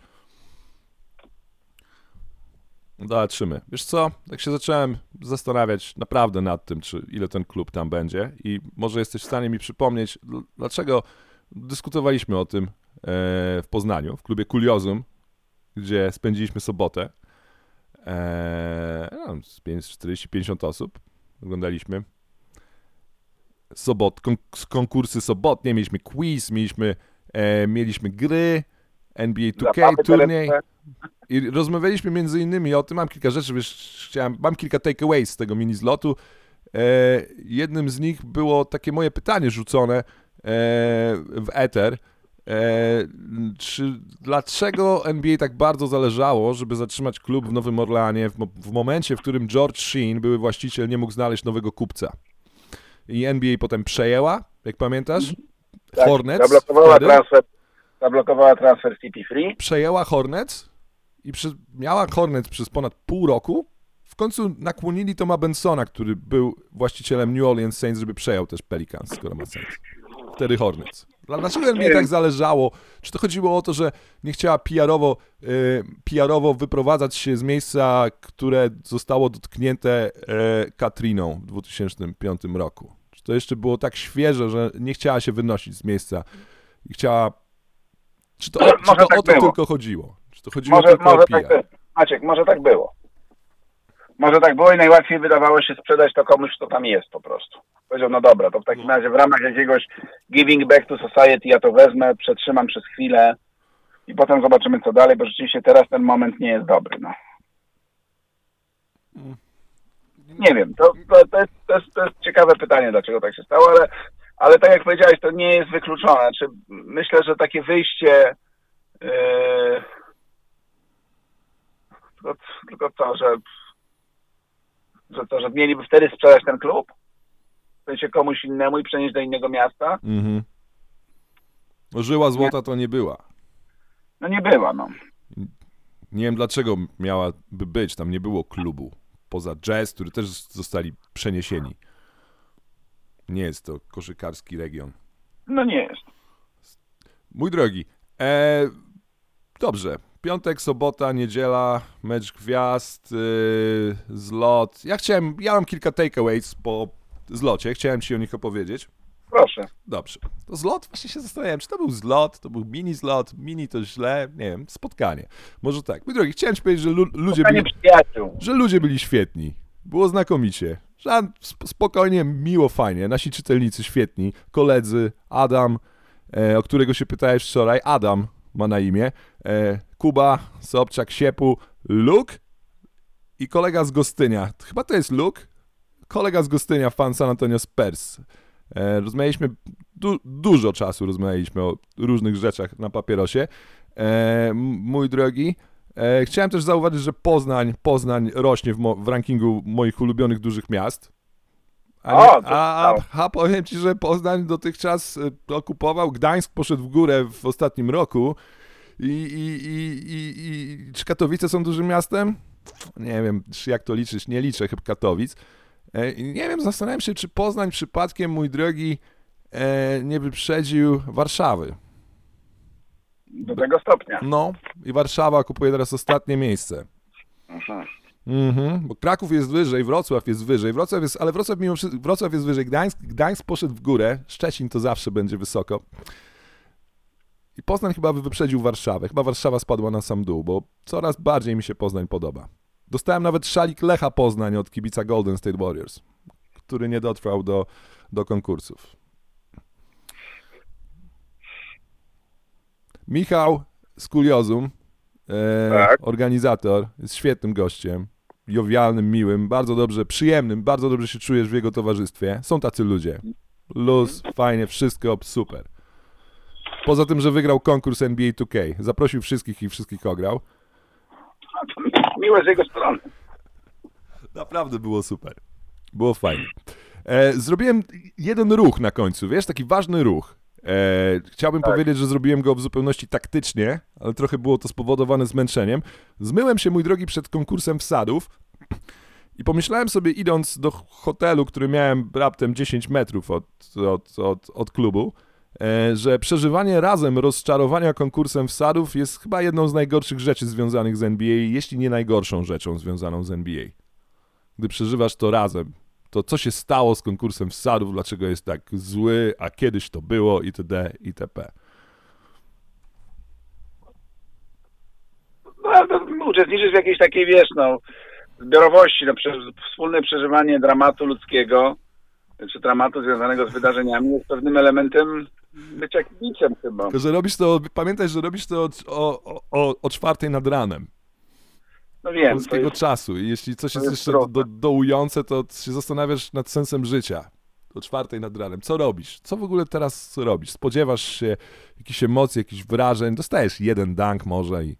Zobaczymy. Wiesz co, tak się zacząłem zastanawiać naprawdę nad tym, czy ile ten klub tam będzie i może jesteś w stanie mi przypomnieć, dl- dlaczego dyskutowaliśmy o tym w Poznaniu, w klubie Kuriozum, gdzie spędziliśmy sobotę. E, no, z 40-50 osób oglądaliśmy. Sobot, kon, konkursy sobotnie, mieliśmy quiz, mieliśmy, e, mieliśmy gry, NBA 2K, Zabawy turniej. I rozmawialiśmy między innymi o tym, mam kilka rzeczy, wiesz, chciałem, mam kilka takeaways z tego mini zlotu. E, jednym z nich było takie moje pytanie rzucone e, w Ether. E, czy dlaczego NBA tak bardzo zależało, żeby zatrzymać klub w Nowym Orleanie w, w momencie, w którym George Sheen, były właściciel, nie mógł znaleźć nowego kupca? I NBA potem przejęła, jak pamiętasz? Tak, Hornets. Zablokowała wtedy? transfer, zablokowała transfer CP Free. przejęła Hornets i przy, miała Hornets przez ponad pół roku. W końcu nakłonili Toma Bensona, który był właścicielem New Orleans Saints, żeby przejął też Pelicans, skoro ma Saints. Wtedy Hornets. Dla- Dlaczego NBA tak zależało? Czy to chodziło o to, że nie chciała PR-owo, y, PR-owo wyprowadzać się z miejsca, które zostało dotknięte e, Katriną w 2005 roku? Czy to jeszcze było tak świeże, że nie chciała się wynosić z miejsca i chciała... Czy to, Może- czy to tak o to było. tylko chodziło? Czy to chodziło Może, tylko może o tak PR? było. Maciek, może tak było. Może tak było i najłatwiej wydawało się sprzedać to komuś, kto tam jest po prostu. Powiedział, no dobra, to w takim razie w ramach jakiegoś giving back to society ja to wezmę, przetrzymam przez chwilę i potem zobaczymy co dalej, bo rzeczywiście teraz ten moment nie jest dobry, no. Nie wiem, to, to, to, jest, to, jest, to jest ciekawe pytanie, dlaczego tak się stało, ale, ale tak jak powiedziałeś, to nie jest wykluczone. Czy myślę, że takie wyjście yy, tylko, tylko to, że, że to, że mieliby wtedy sprzedać ten klub, w sensie komuś innemu i przenieść do innego miasta, Mhm. Żyła złota to nie była. no nie była, no. Nie wiem dlaczego miałaby być, tam nie było klubu. Poza jazz, który też zostali przeniesieni. Nie jest to koszykarski region. No nie jest. Mój drogi, e, dobrze. Piątek, sobota, niedziela, mecz gwiazd, y, zlot. Ja chciałem, ja mam kilka takeaways po zlocie, chciałem ci o nich opowiedzieć. Proszę. Dobrze. To zlot, właśnie się zastanawiałem, czy to był zlot, to był mini zlot, mini to źle, nie wiem, spotkanie. Może tak. Mój drogi, chciałem ci powiedzieć, że lu ludzie byli, że ludzie byli świetni. Było znakomicie. Żad, sp- spokojnie, miło, fajnie. Nasi czytelnicy świetni, koledzy, Adam, e, o którego się pytałeś wczoraj, Adam ma na imię, e, Kuba, Sobczak, Siepu, Luke i kolega z Gostynia. Chyba to jest Luke? Kolega z Gostynia, fan San Antonio Spurs. E, rozmawialiśmy, du dużo czasu rozmawialiśmy o różnych rzeczach na papierosie. E, mój drogi, e, chciałem też zauważyć, że Poznań, Poznań rośnie w, w rankingu moich ulubionych dużych miast. A, nie, a, a, a powiem ci, że Poznań dotychczas okupował, Gdańsk poszedł w górę w ostatnim roku i, i, i, i, i czy Katowice są dużym miastem? Nie wiem, czy jak to liczyć, nie liczę chyba Katowic. E, Nie wiem, zastanawiam się, czy Poznań przypadkiem, mój drogi, e, nie wyprzedził Warszawy. Do tego stopnia. No, i Warszawa kupuje teraz ostatnie miejsce. Mhm. Mhm, bo Kraków jest wyżej, Wrocław jest wyżej, Wrocław jest, ale Wrocław mimo wszystko, Wrocław jest wyżej, Gdańsk, Gdańsk poszedł w górę, Szczecin to zawsze będzie wysoko. I Poznań chyba by wyprzedził Warszawę, chyba Warszawa spadła na sam dół, bo coraz bardziej mi się Poznań podoba. Dostałem nawet szalik Lecha Poznań od kibica Golden State Warriors, który nie dotrwał do, do konkursów. Michał z Kuriozum, e, Tak. organizator, jest świetnym gościem, jowialnym, miłym, bardzo dobrze, przyjemnym, bardzo dobrze się czujesz w jego towarzystwie. Są tacy ludzie. Luz, fajnie, wszystko super. Poza tym, że wygrał konkurs NBA 2K. Zaprosił wszystkich i wszystkich ograł. Miłe z jego strony. Naprawdę było super. Było fajnie. E, zrobiłem jeden ruch na końcu, wiesz, taki ważny ruch. E, chciałbym powiedzieć, że zrobiłem go w zupełności taktycznie, ale trochę było to spowodowane zmęczeniem. Zmyłem się, mój drogi, przed konkursem wsadów i pomyślałem sobie, idąc do hotelu, który miałem raptem 10 metrów od, od, od, od klubu, że przeżywanie razem rozczarowania konkursem wsadów jest chyba jedną z najgorszych rzeczy związanych z NBA, jeśli nie najgorszą rzeczą związaną z NBA gdy przeżywasz to razem, to co się stało z konkursem wsadów, dlaczego jest tak zły, a kiedyś to było itd. itp. No, to uczestniczysz w jakiejś takiej, wiesz, no, zbiorowości, no, prze, wspólne przeżywanie dramatu ludzkiego, czy dramatu związanego z wydarzeniami jest pewnym elementem bycia kibicem chyba. Tylko, że robisz to, pamiętaj, że robisz to o, o, o, o czwartej nad ranem No wiem, polskiego jest, czasu i jeśli coś jest jest jeszcze do, dołujące, to się zastanawiasz nad sensem życia. O czwartej nad ranem. Co robisz? Co w ogóle teraz robisz? Spodziewasz się jakichś emocji, jakichś wrażeń? Dostajesz jeden dunk może i,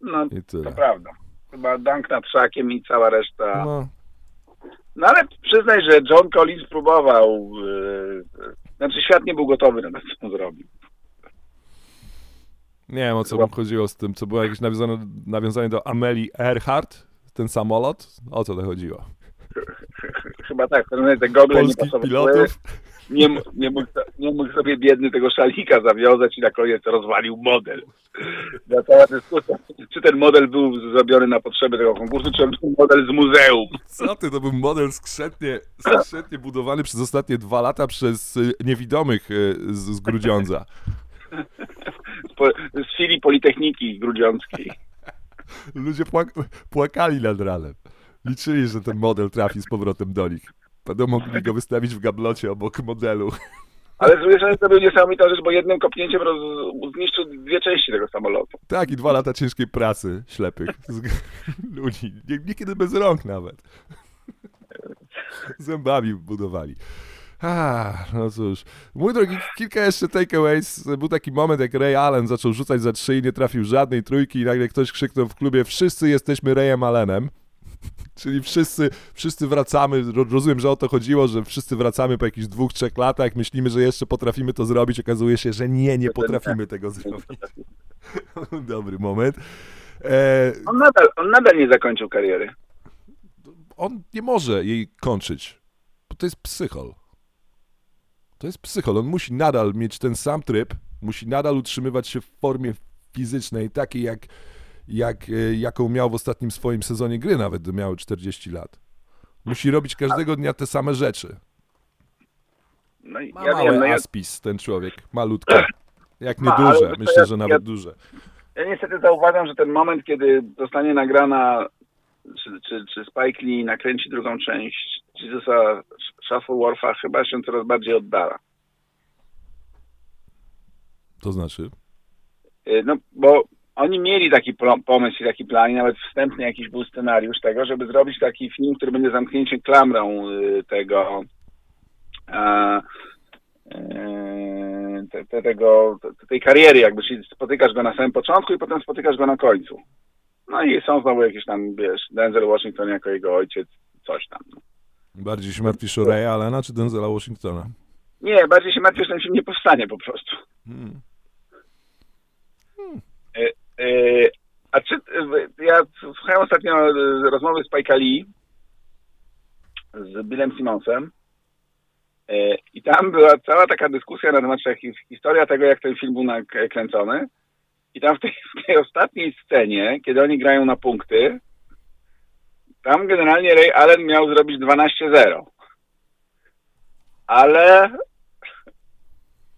no, i to prawda. Chyba Dunk nad szakiem i cała reszta. No, No ale przyznaj, że John Collins próbował, yy, znaczy świat nie był gotowy na to, co on zrobił. Nie wiem o co mu chodziło z tym, co było jakieś nawiązane, nawiązanie do Amelie Earhart, ten samolot. O co to chodziło? Chyba tak, te gogle nie Polskich pasowały. pilotów. Nie, nie, mógł, nie mógł sobie biedny tego szalika zawiązać i na koniec rozwalił model. Była cała dyskusja, czy ten model był zrobiony na potrzeby tego konkursu, czy on był model z muzeum. Co ty, to był model skrzętnie, skrzętnie budowany przez ostatnie dwa lata przez y, niewidomych y, z, z Grudziądza. Z, z filii Politechniki Grudziąckiej. Ludzie płak- płakali nad ranem. Liczyli, że ten model trafi z powrotem do nich. Będą mogli go wystawić w gablocie obok modelu. Ale z drugiej strony to był niesamowita rzecz, bo jednym kopnięciem roz, zniszczył dwie części tego samolotu. Tak, i dwa lata ciężkiej pracy ślepych z ludzi. Nie- Niekiedy bez rąk nawet. Zębami budowali. A, no cóż. Mój drogi, kilka jeszcze takeaways. Był taki moment, jak Ray Allen zaczął rzucać za trzy i nie trafił żadnej trójki i nagle ktoś krzyknął w klubie wszyscy jesteśmy Rayem Allenem. Czyli wszyscy, wszyscy wracamy, ro- rozumiem, że o to chodziło, że wszyscy wracamy po jakichś dwóch, trzech latach, myślimy, że jeszcze potrafimy to zrobić, okazuje się, że nie, nie potrafimy tego zrobić. Dobry moment. E, On nadal, on nadal nie zakończył kariery. on nie może jej kończyć, bo to jest psychol. To jest psychol. On musi nadal mieć ten sam tryb, musi nadal utrzymywać się w formie fizycznej, takiej jak, jak, e, jaką miał w ostatnim swoim sezonie gry, nawet gdy miał 40 lat. Musi robić każdego dnia te same rzeczy. No, i Ma ja mały wiem, no ja, aspis ten człowiek, malutki. Jak nie duże, myślę, ja- że ja- nawet duże. ja niestety zauważam, że ten moment, kiedy zostanie nagrana, czy, czy, czy Spike Lee nakręci drugą część Jesusa Shufflewortha, chyba się coraz bardziej oddala. To znaczy? Y, No, bo oni mieli taki pomysł i taki plan, i nawet wstępny jakiś był scenariusz tego, żeby zrobić taki film, który będzie zamknięciem klamrą y, tego e, e, te, te, tego, te, tej kariery, jakby, czyli spotykasz go na samym początku i potem spotykasz go na końcu. No i są znowu jakieś tam, wiesz, Denzel Washington jako jego ojciec, coś tam. Bardziej się martwisz o Raya Allena czy Denzela Washingtona? Nie, bardziej się martwię, że ten film nie powstanie po prostu. Hmm. E, A czy e, ja słuchałem ostatnio e, rozmowy z Spike'a Lee z Billem Simmonsem e, i tam była cała taka dyskusja na temat his- historia tego, jak ten film był nakręcony i tam w tej, w tej ostatniej scenie, kiedy oni grają na punkty, tam generalnie Ray Allen miał zrobić 12-0. Ale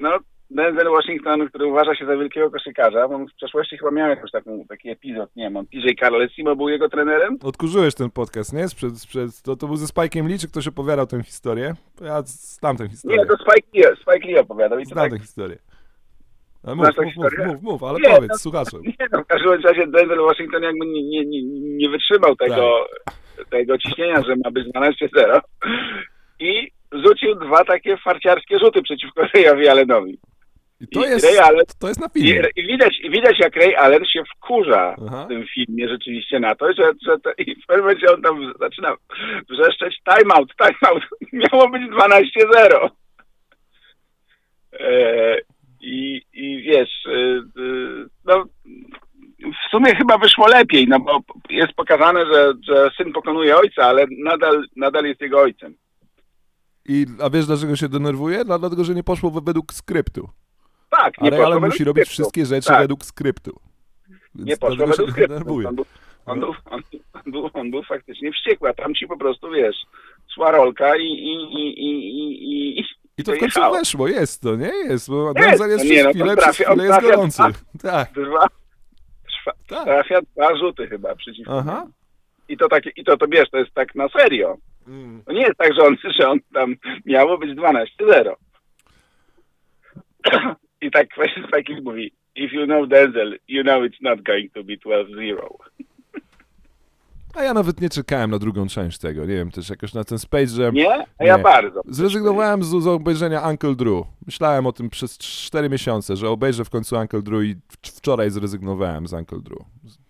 no, Denzel Washington, który uważa się za wielkiego koszykarza, bo on w przeszłości chyba miał jakiś taki epizod, nie wiem, on PJ Carlesimo był jego trenerem. Odkurzyłeś ten podcast, nie? Sprzed, sprzed, to, to był ze Spike'em Lee, czy ktoś opowiadał tę historię? Ja znam tę historię. Nie, to Spike Lee, Spike Lee opowiadał. I Znam tak, tę historię. Mów, mów, mów, mów, mów, ale Nie, powiedz no- słuchaczom. nie, no, w każdym razie Denzel Washington jakby nie, nie, nie, nie wytrzymał tego, tego ciśnienia, że ma być 12-0. I rzucił dwa takie farciarskie rzuty przeciwko Rayowi Allenowi. I to I jest, Ray Allen- to jest na filmie. I widać, i widać, jak Ray Allen się wkurza Aha. w tym filmie rzeczywiście na to, że, że to, i w pewnym momencie on tam zaczyna wrzeszczeć timeout, timeout. Miało być 12-0. E, i, I wiesz, e, e, no w sumie chyba wyszło lepiej, no bo jest pokazane, że, że syn pokonuje ojca, ale nadal, nadal jest jego ojcem. I, a wiesz dlaczego się denerwuje? Dlatego, że nie poszło we- według skryptu. Tak, nie według musi robić skryptu. wszystkie rzeczy Tak. według skryptu. Więc Nie poszło według skryptu. On był, on, był, on, był, on był faktycznie wściekły, a tam ci po prostu, wiesz, szła rolka i, i, i, i, i, i, to w końcu weszło, jest to, nie? Jest, bo Jest, Denzel jest no nie, przez no chwilę, trafia- przez on chwilę jest gorący. dwa. Tak, Dwa, tak. trafia dwa rzuty chyba przeciwko. Aha. I to takie, i to, to wiesz, to jest tak na serio. Mm. To nie jest tak, że on, że on tam miało być 12-0. I tak właśnie Spike mówi, if you know Denzel, you know it's not going to be 12-0. A ja nawet nie czekałem na drugą część tego, nie wiem, też jakoś na ten space, że Nie? A ja Nie. bardzo. zrezygnowałem z, z obejrzenia Uncle Drew. Myślałem o tym przez 4 miesiące, że obejrzę w końcu Uncle Drew i wczoraj zrezygnowałem z Uncle Drew.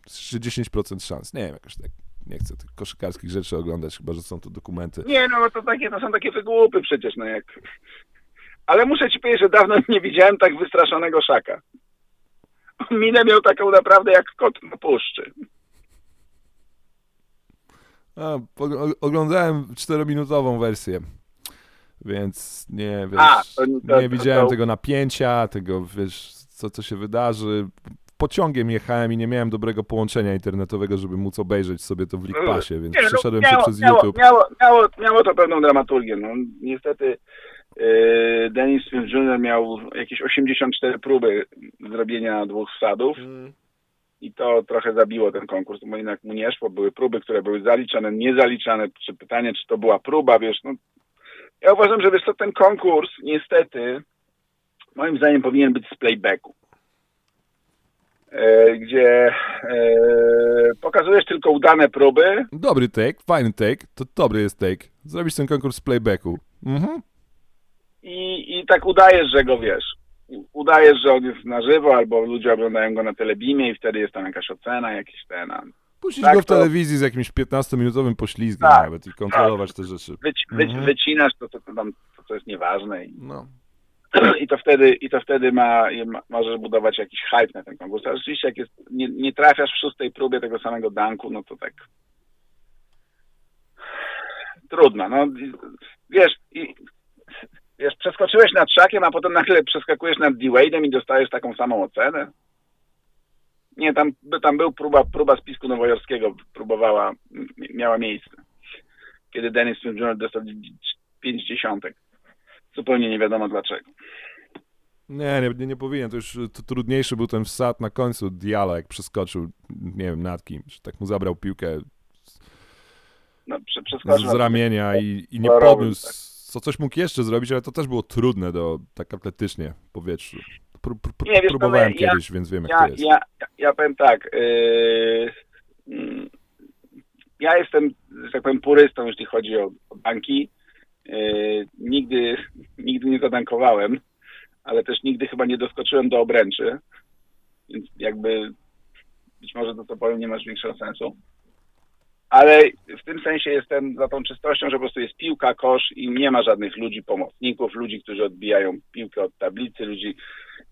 Z- 10% szans, nie wiem, jakoś tak nie chcę tych koszykarskich rzeczy oglądać, chyba, że są to dokumenty. Nie, no to, takie, to są takie wygłupy przecież, no jak... Ale muszę ci powiedzieć, że dawno nie widziałem tak wystraszonego szaka. Minę miał taką naprawdę jak kot na puszczy. A, oglądałem 4-minutową wersję, więc nie, wiesz, A, to- to- nie widziałem to- tego napięcia, tego, wiesz, co, co się wydarzy. Pociągiem jechałem i nie miałem dobrego połączenia internetowego, żeby móc obejrzeć sobie to w League Passie, więc Nie, no, przeszedłem miało, się przez miało, YouTube. Miało, miało, miało to pewną dramaturgię. No, niestety yy, Dennis Smith Jr. miał jakieś 84 próby zrobienia dwóch wsadów i to trochę zabiło ten konkurs, bo jednak mu nie szło. Były próby, które były zaliczane, niezaliczane. Czy pytanie, czy to była próba, wiesz, no. Ja uważam, że wiesz co, ten konkurs niestety moim zdaniem powinien być z playbacku. E, gdzie e, pokazujesz tylko udane próby, Dobry take, fajny take, to dobry jest take. Zrobić ten konkurs z playbacku. Mhm. I, i tak udajesz, że go wiesz. Udajesz, że on jest na żywo, albo ludzie oglądają go na telebimie i wtedy jest tam jakaś ocena, jakiś ten. Puścić Tak, go w to- telewizji z jakimś 15-minutowym poślizgiem Tak, nawet i kontrolować te rzeczy. Wyci, wy, Mhm. Wycinasz to, to, to, tam, to, co jest nieważne i, No. i to wtedy, i to wtedy ma, ma, możesz budować jakiś hype na ten konkurs. A rzeczywiście, jak jest, nie, nie trafiasz w szóstej próbie tego samego danku, no to tak trudno. No, wiesz, i, wiesz, przeskoczyłeś nad szakiem, a potem nagle przeskakujesz nad D-Wade'em i dostajesz taką samą ocenę. Nie, tam, tam był próba, próba spisku nowojorskiego, próbowała, miała miejsce. Kiedy Dennis Jr. dostał 5 dziesiątek. Zupełnie nie wiadomo dlaczego. Nie, nie, nie, nie powinien. To już to trudniejszy był ten wsad na końcu Diala, jak przeskoczył, nie wiem, nad kimś. Tak mu zabrał piłkę No, z, ramienia i, i nie podniósł. Co coś mógł jeszcze zrobić, ale to też było trudne do, tak atletycznie w powietrzu. Pró, pró, pró, Nie, wiesz, próbowałem to ja- kiedyś, więc wiem jak Ja, to jest. ja, ja, ja powiem tak. Yy, ja jestem, że tak powiem, purystą, jeśli chodzi o, o banki. Yy, nigdy, nigdy nie zadankowałem, ale też nigdy chyba nie doskoczyłem do obręczy. Więc jakby być może to, co powiem, nie ma większego sensu. Ale w tym sensie jestem za tą czystością, że po prostu jest piłka, kosz i nie ma żadnych ludzi pomocników, ludzi, którzy odbijają piłkę od tablicy, ludzi,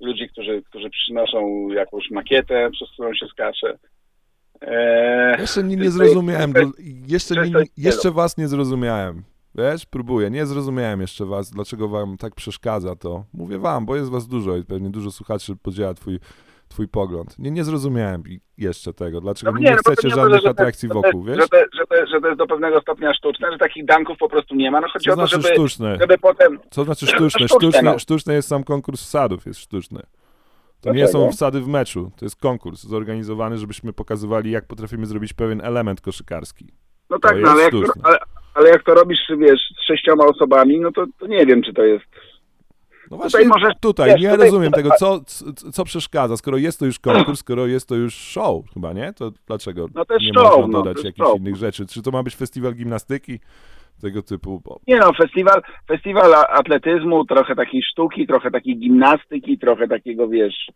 ludzi którzy, którzy przynoszą jakąś makietę, przez którą się skacze. Eee, Jeszcze nie, nie zrozumiałem, to jeszcze, nie, jeszcze was nie zrozumiałem. Wiesz, próbuję, nie zrozumiałem jeszcze was, dlaczego wam tak przeszkadza to. Mówię wam, bo jest was dużo i pewnie dużo słuchaczy podziela twój, twój pogląd. Nie, nie zrozumiałem jeszcze tego, dlaczego No nie, no bo to chcecie nie żadnych może, atrakcji wokół, wiesz? Że to, że, to, że to jest do pewnego stopnia sztuczne, że takich danków po prostu nie ma. No chodzi Co o to, znaczy żeby, sztuczne? żeby potem... Co znaczy sztuczne? Sztuczne, Sztuczne, no. sztuczne jest sam konkurs wsadów, jest sztuczny. To nie są wsady w meczu, to jest konkurs zorganizowany, żebyśmy pokazywali, jak potrafimy zrobić pewien element koszykarski. No tak, no, ale, jak ale, ale jak to robisz, wiesz, z sześcioma osobami, no to, to nie wiem, czy to jest... No właśnie, możesz- tutaj, wiesz, nie tutaj- rozumiem tego, co, co, co przeszkadza, skoro jest to już konkurs, skoro jest to już show, chyba, nie? To dlaczego No to nie show, można no, dodać jest jakichś show. innych rzeczy? Czy to ma być festiwal gimnastyki? tego typu. Bo... Nie no, festiwal, festiwal atletyzmu, trochę takiej sztuki, trochę takiej gimnastyki, trochę takiego, wiesz,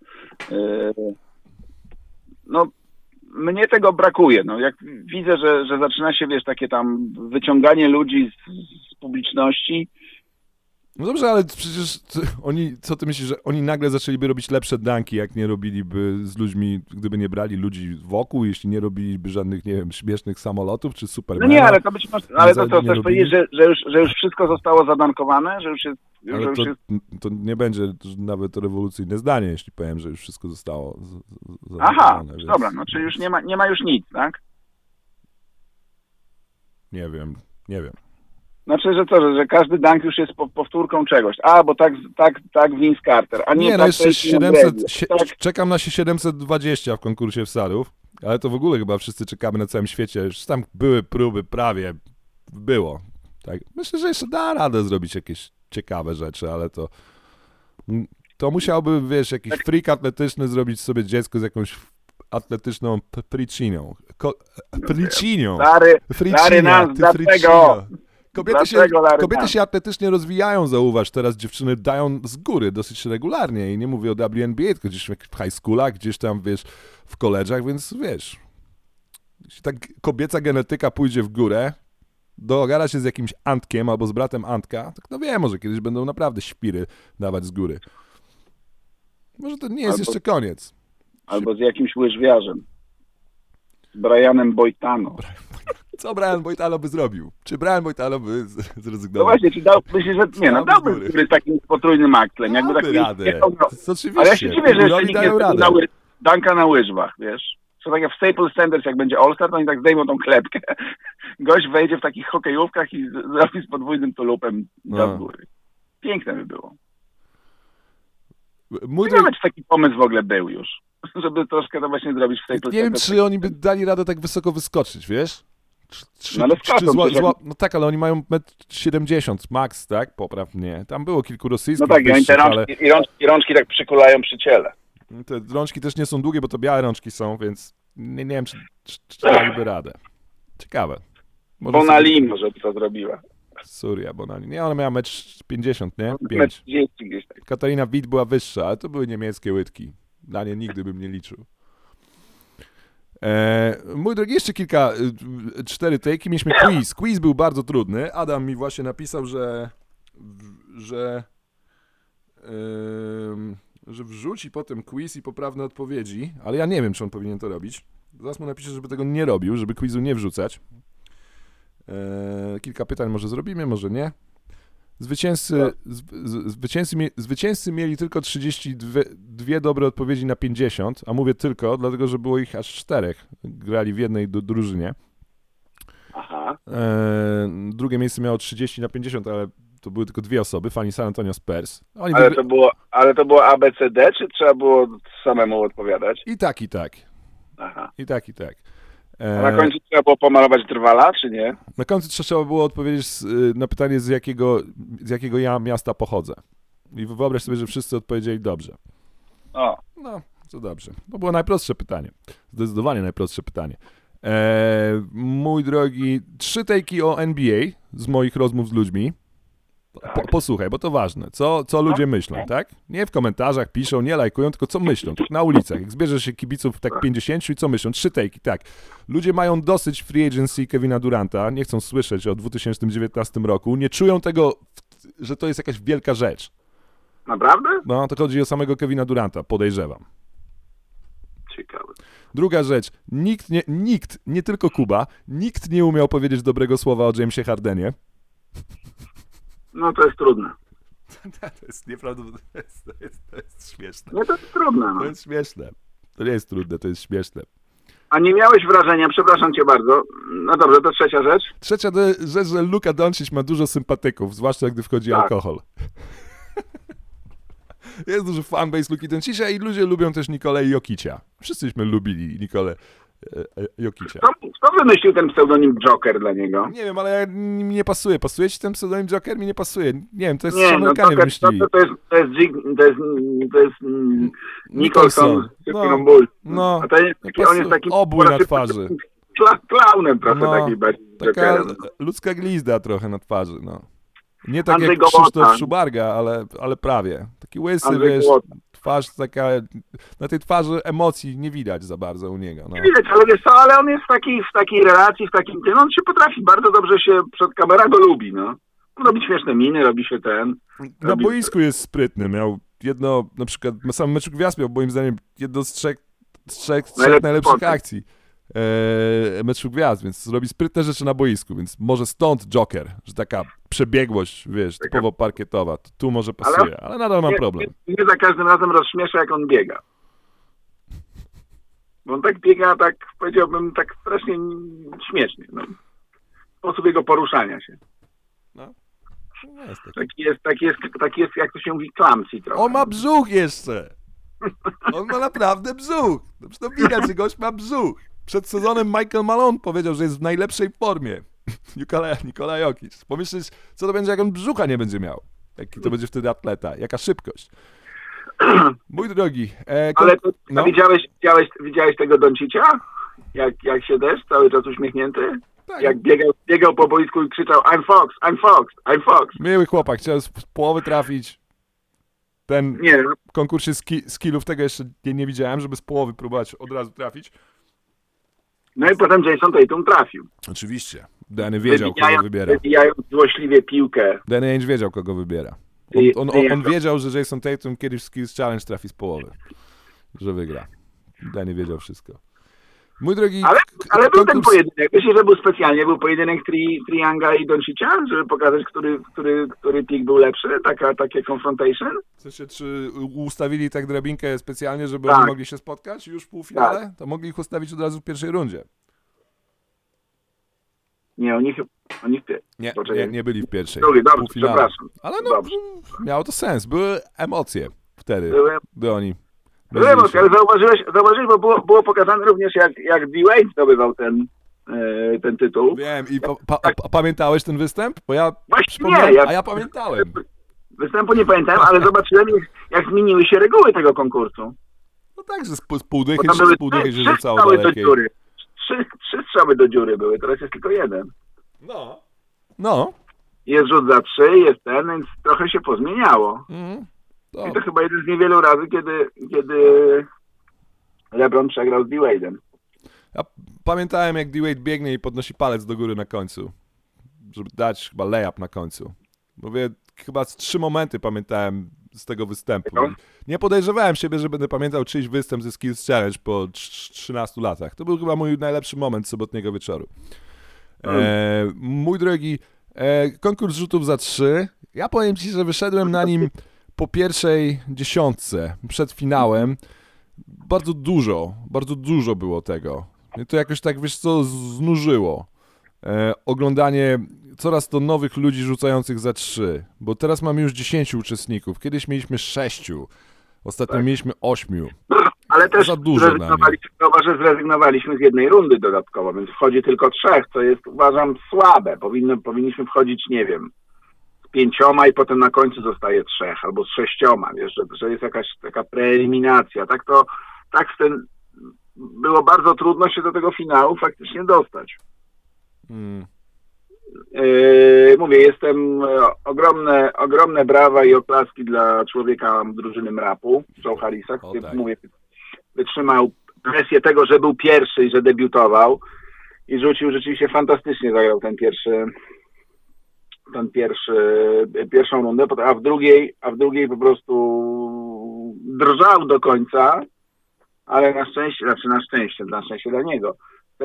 yy, no mnie tego brakuje. No, jak widzę, że, że zaczyna się, wiesz, takie tam wyciąganie ludzi z, z publiczności, No dobrze, ale przecież oni, co ty myślisz, że oni nagle zaczęliby robić lepsze danki, jak nie robiliby z ludźmi, gdyby nie brali ludzi wokół, jeśli nie robiliby żadnych, nie wiem, śmiesznych samolotów czy No Supermana? nie, ale to być może, ale to, to nie chcesz powiedzieć, że, że, już, że już wszystko zostało zadankowane, że już jest, że Ale już to, jest to nie będzie nawet rewolucyjne zdanie, jeśli powiem, że już wszystko zostało z, z, Aha, więc dobra, no czyli już nie ma, nie ma już nic, tak? Nie wiem, nie wiem. Znaczy, że co, że, że każdy dank już jest po, powtórką czegoś. A, bo tak, tak, tak Vince Carter, a nie, Nie, no tak jeszcze to jest Ian 700, Brady. sie, Tak, czekam na się 720 w konkursie wsadów, ale to w ogóle chyba wszyscy czekamy na całym świecie, już tam były próby, prawie było. Tak. Myślę, że jeszcze da radę zrobić jakieś ciekawe rzeczy, ale to to musiałby, wiesz, jakiś Tak. freak atletyczny zrobić sobie dziecko z jakąś atletyczną p- priciną. Ko- Larry Nance, ty dlaczego? fricino. Kobiety, się, kobiety się atletycznie rozwijają, zauważ, teraz dziewczyny dają z góry dosyć regularnie i nie mówię o WNBA, tylko gdzieś w high schoolach, gdzieś tam, wiesz, w koleżach, więc wiesz, jeśli tak kobieca genetyka pójdzie w górę, dogada się z jakimś Antkiem albo z bratem Antka, to kto wie, może kiedyś będą naprawdę świry dawać z góry. Może to nie jest Albo- jeszcze koniec. albo z jakimś łyżwiarzem. Z Brianem Boitano. Co Brian Boitalo by zrobił? Czy Brian Boitalo by z- No zrezygnował? właśnie, czy dał, myślisz, że nie, no Dałby z takim potrójnym akclem, jakby taki radę. jechał, no, Oczywiście. Ale ja się dziwię, że jeszcze nikt nie radę. danka na łyżwach, wiesz. Co tak jak w Staples Center, jak będzie All-Star, to oni tak zdejmą tą klepkę. Gość wejdzie w takich hokejówkach i zrobi z podwójnym tulupem No. do góry. Piękne by było. Mój Nie wiem, czy taki pomysł w ogóle był już. Żeby troszkę to właśnie zrobić w Staples nie wiem, czy oni by dali radę tak wysoko wyskoczyć, wiesz? Czy, No ale zła, zła, no tak, ale oni mają 1,70 m max, tak? Popraw mnie. Tam było kilku rosyjskich No tak, i oni te wyższych, ale rączki, i, rączki, i rączki tak przykulają przy ciele. te rączki też nie są długie, bo to białe rączki są, więc nie, nie wiem, czy, czy, czy daliby radę. Ciekawe. Może Bonali sobie- może by to zrobiła. Surya Bonali. Nie, ona miała mecz 50, nie? Metr 5. 30 gdzieś tak. Katarina Witt była wyższa, ale to były niemieckie łydki. Na nie nigdy bym nie liczył. E, mój drogi, jeszcze kilka, y, cztery tejki. Mieliśmy quiz. Quiz był bardzo trudny. Adam mi właśnie napisał, że że że wrzuci potem quiz i poprawne odpowiedzi, ale ja nie wiem, czy on powinien to robić. Zaraz mu napiszę, żeby tego nie robił, żeby quizu nie wrzucać. E, kilka pytań może zrobimy, może nie. Zwycięzcy, z, zwycięzcy, zwycięzcy mieli tylko 32 dwie dobre odpowiedzi na 50, a mówię tylko, dlatego że było ich aż czterech. Grali w jednej drużynie. Aha. E, drugie miejsce miało 30 na 50, ale to były tylko dwie osoby, fani San Antonio Spurs. Oni Ale to było, ale to było ABCD, czy trzeba było samemu odpowiadać? I tak, i tak. Aha. I tak, i tak. A E, na końcu trzeba było pomalować drwala, czy nie? na końcu trzeba było odpowiedzieć y, na pytanie, z jakiego, z jakiego ja miasta pochodzę. I wyobraź sobie, że wszyscy odpowiedzieli dobrze. O, No, to dobrze. To było najprostsze pytanie. Zdecydowanie najprostsze pytanie. Eee, mój drogi, trzy tejki o NBA z moich rozmów z ludźmi. Po, posłuchaj, bo to ważne. Co, co ludzie myślą, tak? Nie w komentarzach piszą, nie lajkują, tylko co myślą, tak na ulicach. Jak zbierzesz się kibiców tak 50 i co myślą? Trzy tejki, tak. Ludzie mają dosyć free agency Kevina Duranta, nie chcą słyszeć o 2019 roku, nie czują tego, że to jest jakaś wielka rzecz. naprawdę? No, to chodzi o samego Kevina Duranta, podejrzewam. Ciekawe. Druga rzecz, nikt nie, nikt, nie tylko Kuba, nikt nie umiał powiedzieć dobrego słowa o Jamesie Hardenie. No to jest trudne. To jest nieprawdopodobne, to jest, to jest, to jest śmieszne. Nie, to jest trudne. No. To jest śmieszne. To nie jest trudne, to jest śmieszne. A nie miałeś wrażenia, przepraszam cię bardzo, no dobrze, to trzecia rzecz. Trzecia rzecz, że Luka Doncic ma dużo sympatyków, zwłaszcza gdy wchodzi Tak. alkohol. Jest duży fanbase Luki Doncicia i ludzie lubią też Nikolę Jokicia. Wszyscyśmy lubili Nikolę Jokicia. Kto, kto wymyślił ten pseudonim Joker dla niego? Nie wiem, ale mi nie pasuje. Pasuje ci ten pseudonim Joker? Mi nie pasuje. Nie wiem, to jest Nie, no Joker, wymyślili. to, to jest, to jest, Jig- to jest, to jest mm, Nicholson Nicholson. No, no, no. A to jest, taki- on jest taki... Obój na twarzy. kla, klaunem trochę No, takiej bardziej Taka jokerem. ludzka glizda trochę na twarzy, no. Nie tak Andrzej jak Gołota. Krzysztof Szubarga, ale, ale prawie. Taki łysy, Andrzej wiesz, Gołota. Twarz taka... Na tej twarzy emocji nie widać za bardzo u niego, no. Nie widać, ale wiesz co, ale on jest w takiej, w takiej relacji, w takim tym, on się potrafi, bardzo dobrze się przed kamerą go lubi, no. Robi śmieszne miny, robi się ten. Na robi- boisku jest sprytny. Miał jedno, na przykład, na samym meczu gwiazd miał moim zdaniem jedno z trzech, z trzech, z trzech Najlepszy najlepszych akcji e, meczu gwiazd, więc robi sprytne rzeczy na boisku, więc może stąd Joker, że taka przebiegłość, wiesz, typowo parkietowa, to tu może pasuje, ale nadal mam problem. Nie, nie za każdym razem rozśmiesza, jak on biega. Bo on tak biega, tak powiedziałbym, tak strasznie śmiesznie. No. Sposób jego poruszania się. No, jest taki. Taki jest, taki jest, taki jest jak to się mówi, clumsy trochę. On ma brzuch jeszcze! On ma naprawdę brzuch! No to widać, że gość ma brzuch. Przed sezonem Michael Malone powiedział, że jest w najlepszej formie. Nikola, Nikola Jokic. Pomyślisz, co to będzie, jak on brzucha nie będzie miał. Jaki to będzie wtedy atleta. Jaka szybkość. Mój drogi. E, kon- Ale to, no. widziałeś, widziałeś, widziałeś tego Doncicia? Jak, jak się deszcz, cały czas uśmiechnięty? tak, Jak biegał, biegał po boisku i krzyczał I'm Fox, I'm Fox, I'm Fox. Miły chłopak, chciał z połowy trafić. Ten Nie, konkursie ski, skillów tego jeszcze nie, nie widziałem, żeby z połowy próbować od razu trafić. No i potem Jason Tatum trafił. Oczywiście. Danny wiedział, kogo wybiera. Wywijając złośliwie piłkę. Danny Ainge wiedział, kogo wybiera. On, on, on, on wiedział, że Jason Tatum kiedyś w Skills Challenge trafi z połowy. Że wygra. Danny wiedział wszystko. Mój drogi... Ale, ale był ten pojedynek. Myślę, że był specjalnie. Był pojedynek tri, Trianga i Doncicia, żeby pokazać, który, który, który pik był lepszy. Taka, takie confrontation. W sensie, czy ustawili tak drabinkę specjalnie, żeby Tak. oni mogli się spotkać już w półfinale? To mogli ich ustawić od razu w pierwszej rundzie. Nie, oni, chyba- oni. Nie, nie, nie byli w pierwszej. Drugi, dobrze, przepraszam. Ale no, Dobrze. miało to sens. Były emocje wtedy, Były, gdy oni... się. ale zauważyłeś, zauważyłeś bo było, było pokazane również, jak, jak D-Wade zdobywał ten, e, ten tytuł. Wiem, i pa, pa, a, pamiętałeś ten występ? Bo ja Właśnie nie, ja- a ja pamiętałem. Występu nie pamiętam, ale zobaczyłem, jak, jak zmieniły się reguły tego konkursu. No tak, że z, pół- z się, były z półdychy trzy, się rzucało do dziury. Trzy, trzy strzały do dziury były, teraz jest tylko jeden. No. No. Jest rzut za trzy, jest ten, więc trochę się pozmieniało. Mhm. I to chyba jeden z niewielu razy, kiedy, kiedy LeBron przegrał z D-Wade'em. ja pamiętałem, jak D-Wade biegnie i podnosi palec do góry na końcu. Żeby dać chyba layup na końcu. Mówię, chyba z trzy momenty pamiętałem z tego występu. No. Nie podejrzewałem siebie, że będę pamiętał czyjś występ ze Skills Challenge po trz- 13 latach. To był chyba mój najlepszy moment sobotniego wieczoru. E, mój drogi, e, konkurs rzutów za trzy. Ja powiem ci, że wyszedłem na nim po pierwszej dziesiątce, przed finałem. Bardzo dużo, bardzo dużo było tego. Mnie to jakoś tak, wiesz co, znużyło. E, oglądanie coraz to nowych ludzi rzucających za trzy, bo teraz mamy już 10 uczestników. Kiedyś mieliśmy sześciu, ostatnio Tak. mieliśmy ośmiu. Ale też Za dużo zrezygnowaliśmy, że zrezygnowaliśmy z jednej rundy dodatkowo, więc wchodzi tylko trzech, co jest uważam słabe. Powinno, powinniśmy wchodzić, nie wiem, pięcioma i potem na końcu zostaje trzech, albo z sześcioma, wiesz, że, że jest jakaś taka preeliminacja. Tak to, tak w ten, było bardzo trudno się do tego finału faktycznie dostać. Mm. Yy, mówię, jestem e, ogromne, ogromne brawa i oklaski dla człowieka drużyny mrapu, Joe Harrisa, który tak. mówię, wytrzymał presję tego, że był pierwszy i że debiutował i rzucił rzeczywiście fantastycznie zagrał ten pierwszy ten pierwszy, pierwszą rundę, a w drugiej, a w drugiej po prostu drżał do końca, ale na szczęście, znaczy na szczęście, na szczęście dla niego.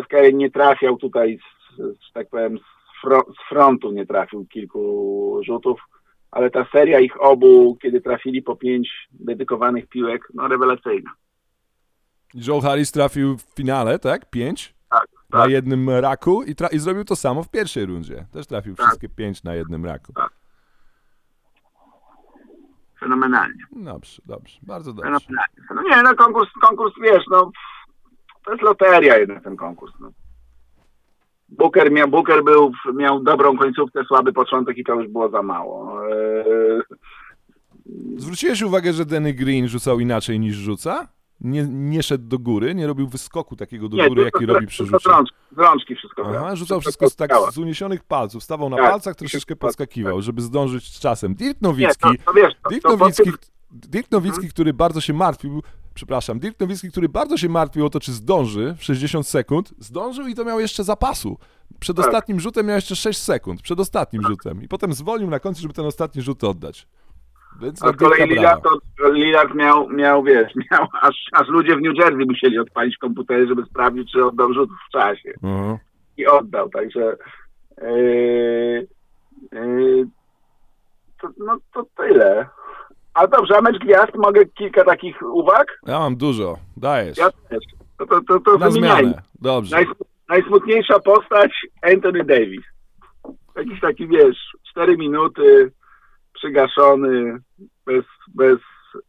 Curry nie trafiał tutaj, z, z, tak powiem, z, fro, z frontu nie trafił kilku rzutów, ale ta seria ich obu, kiedy trafili po pięć dedykowanych piłek, no rewelacyjna. Joe Harris trafił w finale, tak? Pięć Tak, na tak. jednym raku i, i zrobił to samo w pierwszej rundzie. Też trafił Tak. wszystkie pięć na jednym raku. Fenomenalnie. Dobrze, dobrze, bardzo dobrze. Fenomenalnie. No nie, no konkurs, konkurs, wiesz, no to jest loteria jednak ten konkurs. No. Booker, miał, Booker był, miał dobrą końcówkę, słaby początek i to już było za mało. Eee, Zwróciłeś uwagę, że Danny Green rzucał inaczej niż rzuca? Nie, nie szedł do góry, nie robił wyskoku takiego do Nie, góry, jaki robi przy rzucie. rączki, z rączki wszystko. Aha, rzucał wszystko z, tak z uniesionych palców, stawał na Tak, palcach, troszeczkę wszystko- podskakiwał, żeby zdążyć z czasem. Dirk Nie, Nowicki, to, to wiesz, to, Dirk Nowicki, Dirk Nowicki, który bardzo się martwił, przepraszam, Dirk Nowicki, który bardzo się martwił o to, czy zdąży w 60 sekund, zdążył i to miał jeszcze zapasu. Przed Tak. ostatnim rzutem miał jeszcze 6 sekund, przed ostatnim rzutem. I potem zwolnił na końcu, żeby ten ostatni rzut oddać. Więc A z kolei Lillard, to, Lillard miał, miał, wiesz, miał, aż, aż ludzie w New Jersey musieli odpalić komputery, żeby sprawdzić, czy oddał rzut w czasie. Mhm. I oddał, także yy, yy, to, no to tyle. A dobrze, a mecz gwiazd, mogę kilka takich uwag? Ja mam dużo, dajesz. Ja też. To, to, to, to Na zmianę, dobrze. Naj, najsmutniejsza postać Anthony Davis. Jakiś taki, wiesz, 4 minuty, przygaszony, bez, bez,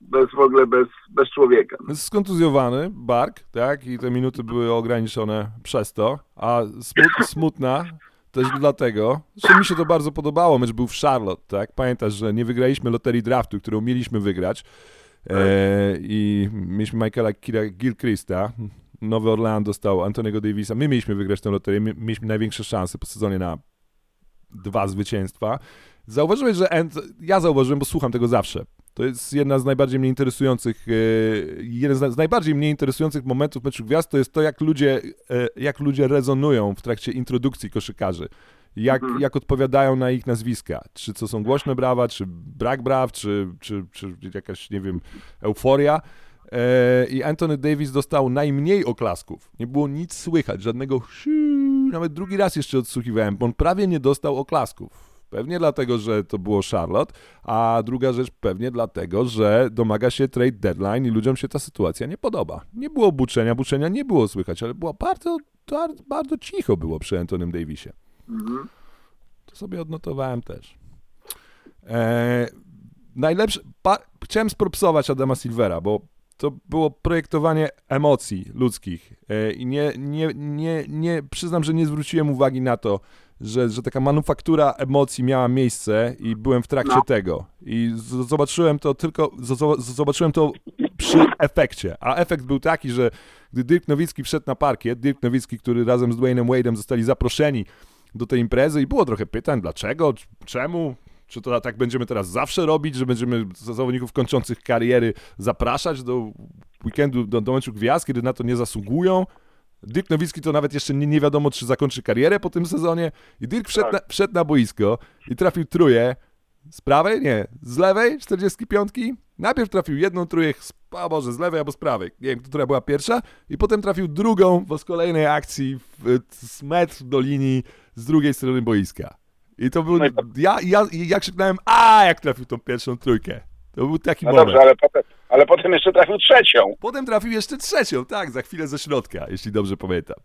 bez w ogóle, bez, bez człowieka. Skontuzjowany bark, tak? I te minuty były ograniczone przez to, a smut, smutna też dlatego, że mi się to bardzo podobało. Mecz był w Charlotte, tak? Pamiętasz, że nie wygraliśmy loterii draftu, którą mieliśmy wygrać e, i mieliśmy Michaela Kira- Gilchrista. Nowy Orleans dostał Antoniego Davisa. My mieliśmy wygrać tę loterię, my, mieliśmy największe szanse po sezonie na dwa zwycięstwa. Zauważyłeś, że ja zauważyłem, bo słucham tego zawsze. To jest jedna z najbardziej mnie interesujących, e, jeden z, najbardziej mnie interesujących momentów meczu gwiazd, to jest to, jak ludzie, e, jak ludzie rezonują w trakcie introdukcji koszykarzy. Jak, jak odpowiadają na ich nazwiska. Czy to są głośne brawa, czy brak braw, czy, czy, czy jakaś, nie wiem, euforia. E, I Anthony Davis dostał najmniej oklasków. Nie było nic słychać, żadnego nawet drugi raz jeszcze odsłuchiwałem, bo on prawie nie dostał oklasków. Pewnie dlatego, że to było Charlotte, a druga rzecz pewnie dlatego, że domaga się trade deadline i ludziom się ta sytuacja nie podoba. Nie było buczenia, buczenia nie było słychać, ale było bardzo, bardzo, bardzo cicho było przy Antonym Davisie. To sobie odnotowałem też. E, najlepsze, pa, chciałem spropsować Adama Silvera, bo to było projektowanie emocji ludzkich e, i nie, nie, nie, nie, przyznam, że nie zwróciłem uwagi na to, że, że taka manufaktura emocji miała miejsce i byłem w trakcie No. tego. I z- zobaczyłem to tylko, z- zobaczyłem to przy efekcie. A efekt był taki, że gdy Dirk Nowicki wszedł na parkiet, Dirk Nowicki, który razem z Dwaynem Wade'em zostali zaproszeni do tej imprezy i było trochę pytań, dlaczego, czemu, czy to tak będziemy teraz zawsze robić, że będziemy zawodników kończących kariery zapraszać do weekendu, do, do meczu gwiazd, kiedy na to nie zasługują. Dirk Nowicki to nawet jeszcze nie, nie wiadomo, czy zakończy karierę po tym sezonie. I Dirk wszedł, na, wszedł na boisko i trafił truje z prawej, nie, z lewej 45. Najpierw trafił jedną truję, z, a może z lewej albo z prawej, nie wiem, która była pierwsza, i potem trafił drugą, bo z kolejnej akcji w, z metr do linii z drugiej strony boiska. I to był, No i to- ja, ja, ja krzyknąłem, a jak trafił tą pierwszą trójkę. To był taki No moment. dobrze, ale potem, ale potem jeszcze trafił trzecią. Potem trafił jeszcze trzecią, tak, za chwilę ze środka, jeśli dobrze pamiętam.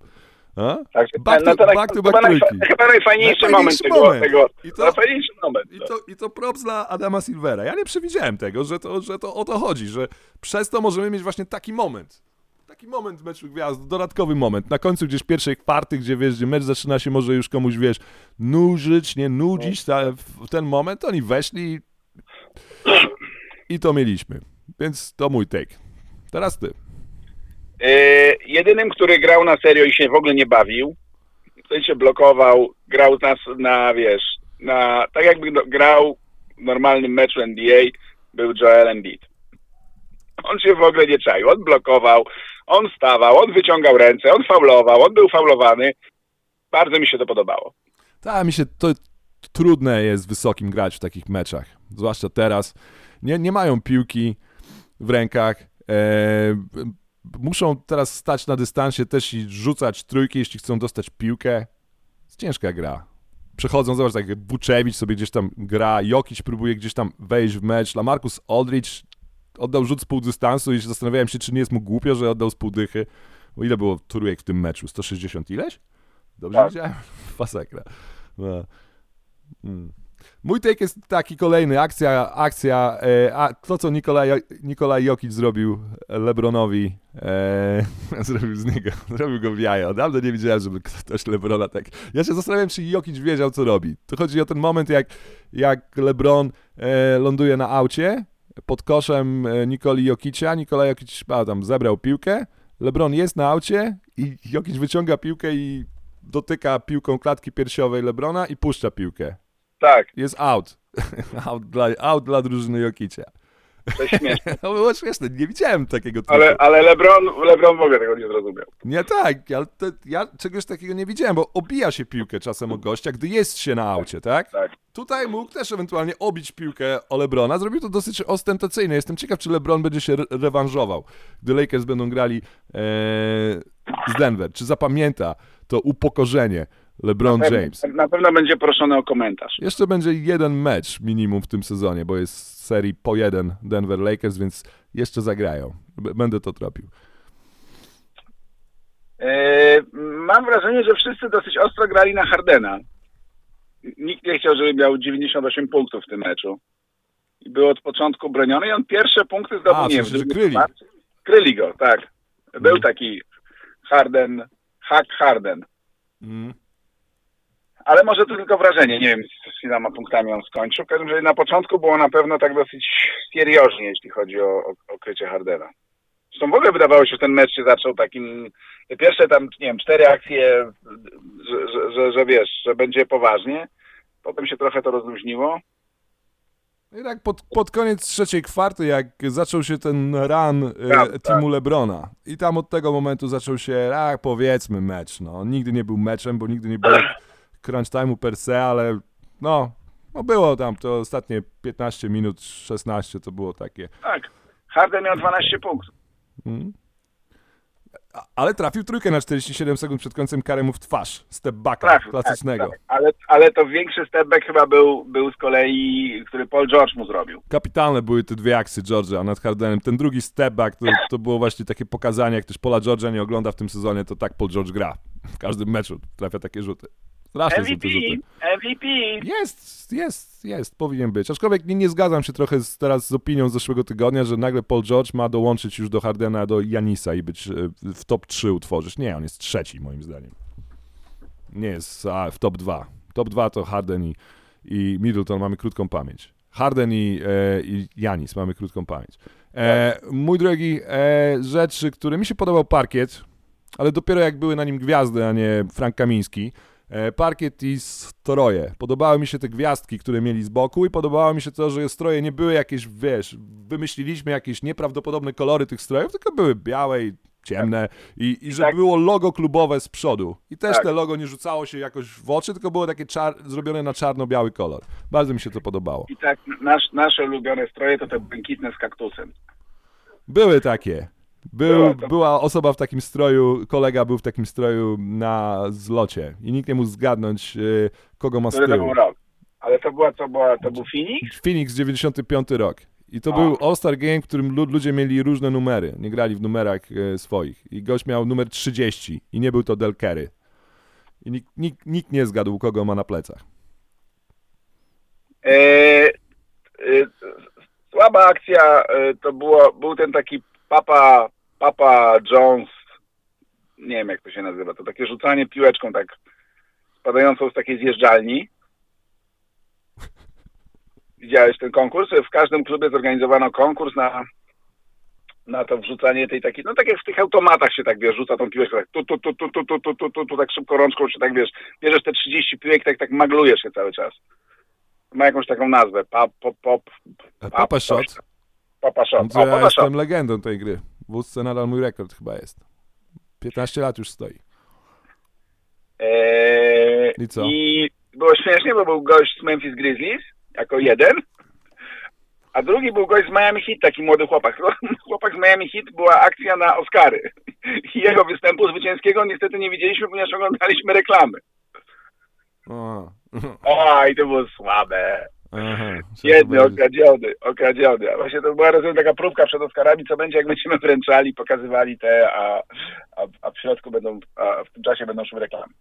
A? Także Back no to- to, back to chyba, back najfa- trójki. chyba najfajniejszy, moment moment. tego I to- najfajniejszy moment. I to, I to props dla Adama Silvera. Ja nie przewidziałem tego, że to, że to o to chodzi, że przez to możemy mieć właśnie taki moment. Taki moment w meczu gwiazd, dodatkowy moment. Na końcu gdzieś pierwszej kwarty, gdzie wiesz, gdzie mecz zaczyna się może już komuś, wiesz, nużyć, nie nudzić, ta, w ten moment oni weszli i to mieliśmy. Więc to mój take. Teraz ty. Yy, jedynym, który grał na serio i się w ogóle nie bawił, w sensie blokował, grał nas na, wiesz, na, tak jakby grał w normalnym meczu NBA, był Joel Embiid. On się w ogóle nie czaił, on blokował, on stawał, on wyciągał ręce, on faulował, on był faulowany. Bardzo mi się to podobało. Tak, mi się to trudne jest wysokim grać w takich meczach. Zwłaszcza teraz. Nie, nie mają piłki w rękach. E, muszą teraz stać na dystansie też i rzucać trójki, jeśli chcą dostać piłkę. Jest ciężka gra. Przechodzą, zobacz, tak Buczewicz sobie gdzieś tam gra, Jokic próbuje gdzieś tam wejść w mecz, Lamarcus Aldridge oddał rzut z pół dystansu i się zastanawiałem się, czy nie jest mu głupio, że oddał z pół dychy. Bo ile było trójek w tym meczu? 160 ileś? Dobrze Tak. widziałem? Masakra. No. Mm. Mój take jest taki kolejny, akcja, akcja, e, a to co Nikolaj, Nikolaj Jokic zrobił Lebronowi, e, zrobił z niego, zrobił go w jajo. Dawno nie widziałem, żeby ktoś Lebrona tak... Ja się zastanawiam, czy Jokic wiedział, co robi. To chodzi o ten moment, jak, jak Lebron e, ląduje na aucie pod koszem e, Nikoli Jokicia. Nikola Jokic a, tam zebrał piłkę. LeBron jest na aucie i Jokic wyciąga piłkę i dotyka piłką klatki piersiowej LeBrona i puszcza piłkę. Tak, Jest out. out, dla, out dla drużyny Jokicia. To jest śmieszne. To było śmieszne, nie widziałem takiego triku. Ale, ale LeBron, LeBron w ogóle tego nie zrozumiał. Nie tak, ale to, ja czegoś takiego nie widziałem, bo obija się piłkę czasem o gościa, gdy jest się na aucie, tak? Tak. Tutaj mógł też ewentualnie obić piłkę o Lebrona. Zrobił to dosyć ostentacyjnie. Jestem ciekaw, czy Lebron będzie się re- rewanżował, gdy Lakers będą grali e, z Denver. Czy zapamięta to upokorzenie LeBron James? Na pewno będzie proszony o komentarz. Jeszcze będzie jeden mecz minimum w tym sezonie, bo jest serii po jeden Denver Lakers, więc jeszcze zagrają. Będę to tropił. E, mam wrażenie, że wszyscy dosyć ostro grali na Hardena. Nikt nie chciał, żeby miał 98 punktów w tym meczu. I był od początku broniony i on pierwsze punkty zdobył, A, nie sensie, w drugim kryli. Kryli go, tak. Był Mhm. taki Harden, hack Harden. Mm. Ale może to tylko wrażenie, nie wiem z iloma punktami on skończył. W każdym razie na początku było na pewno tak dosyć seriożnie, jeśli chodzi o, o, o krycie Hardena. Zresztą w ogóle wydawało się, że ten mecz się zaczął takim, pierwsze tam, nie wiem, cztery akcje, że, że, że, że wiesz, że będzie poważnie. Potem się trochę to rozluźniło. No I tak pod, pod koniec trzeciej kwarty, jak zaczął się ten run e, Tak, teamu Lebrona i tam od tego momentu zaczął się, a powiedzmy mecz, no. On Nigdy nie był meczem, bo nigdy nie było crunch time'u per se, ale no, no było tam to ostatnie 15 minut, 16 to było takie. Tak. Harden miał 12 punktów. Mm. A- Ale trafił trójkę na 47 sekund przed końcem karemu w twarz. Step backa Trafił, klasycznego. Tak, tak. Ale, ale to większy stepback chyba był, był z kolei, który Paul George mu zrobił. Kapitalne były te dwie akcje George'a nad Hardenem. Ten drugi step back to, to było właśnie takie pokazanie, jak ktoś Pola George'a nie ogląda w tym sezonie, to tak Paul George gra. W każdym meczu trafia takie rzuty. Te MVP. MVP. Jest, jest, jest, powinien być. Aczkolwiek nie, nie zgadzam się trochę z, teraz z opinią z zeszłego tygodnia, że nagle Paul George ma dołączyć już do Hardena, do Janisa i być e, w top 3 utworzyć. Nie, on jest trzeci moim zdaniem. Nie jest a, w top 2. Top 2 to Harden i, i Middleton, mamy krótką pamięć. Harden i, e, i Janis, mamy krótką pamięć. E, mój drogi, e, rzeczy, które mi się podobał parkiet, ale dopiero jak były na nim gwiazdy, a nie Frank Kamiński. E, Parkiet i stroje. Podobały mi się te gwiazdki, które mieli z boku i podobało mi się to, że stroje nie były jakieś, wiesz, wymyśliliśmy jakieś nieprawdopodobne kolory tych strojów, tylko były białe i ciemne i, i że Tak. było logo klubowe z przodu. I też Tak. te logo nie rzucało się jakoś w oczy, tylko było takie zrobione na czarno-biały kolor. Bardzo mi się to podobało. I tak nasz, nasze ulubione stroje to te błękitne z kaktusem. Były takie. Był, Była osoba w takim stroju, kolega był w takim stroju na zlocie i nikt nie mógł zgadnąć, e, kogo ma z Który to tyłu. był rok. Ale to była, to była, to był Phoenix? Phoenix 95 rok. I to A. był All-Star Game, w którym lu- ludzie mieli różne numery. Nie grali w numerach e, swoich. I gość miał numer 30 i nie był to Del Kerry. I nikt, nikt, nikt nie zgadł, kogo ma na plecach. E, e, słaba akcja e, to było, był ten taki Papa, Papa Jones, nie wiem jak to się nazywa, to takie rzucanie piłeczką tak spadającą z takiej zjeżdżalni. Widziałeś ten konkurs? W każdym klubie zorganizowano konkurs na, na to wrzucanie tej takiej, no tak jak w tych automatach się tak wiesz, rzuca tą piłeczkę, tak tu, tu, tu, tu, tu, tu, tu, tu, tu, tu tak szybko rączką się tak wiesz, bierzesz te 30 piłek, tak, tak maglujesz się cały czas. Ma jakąś taką nazwę, pop, pop, pop, E, Papa Shot. Papa. Gdzie O, ja jestem legendą tej gry. W wózce nadal mój rekord chyba jest. 15 lat już stoi. Eee, I co? I było śmiesznie, bo był gość z Memphis Grizzlies jako jeden, a drugi był gość z Miami Heat, taki młody chłopak. Chłopak z Miami Heat była akcja na Oscary. I jego występu zwycięskiego niestety nie widzieliśmy, ponieważ oglądaliśmy reklamy. O. O, i to było słabe. Aha. Jedny okradziony, okradziony. A właśnie to była rozumiem taka próbka przed Oscarami, co będzie, jak będziemy wręczali, pokazywali te, a, a, a w środku będą, a w tym czasie będą szły reklamy.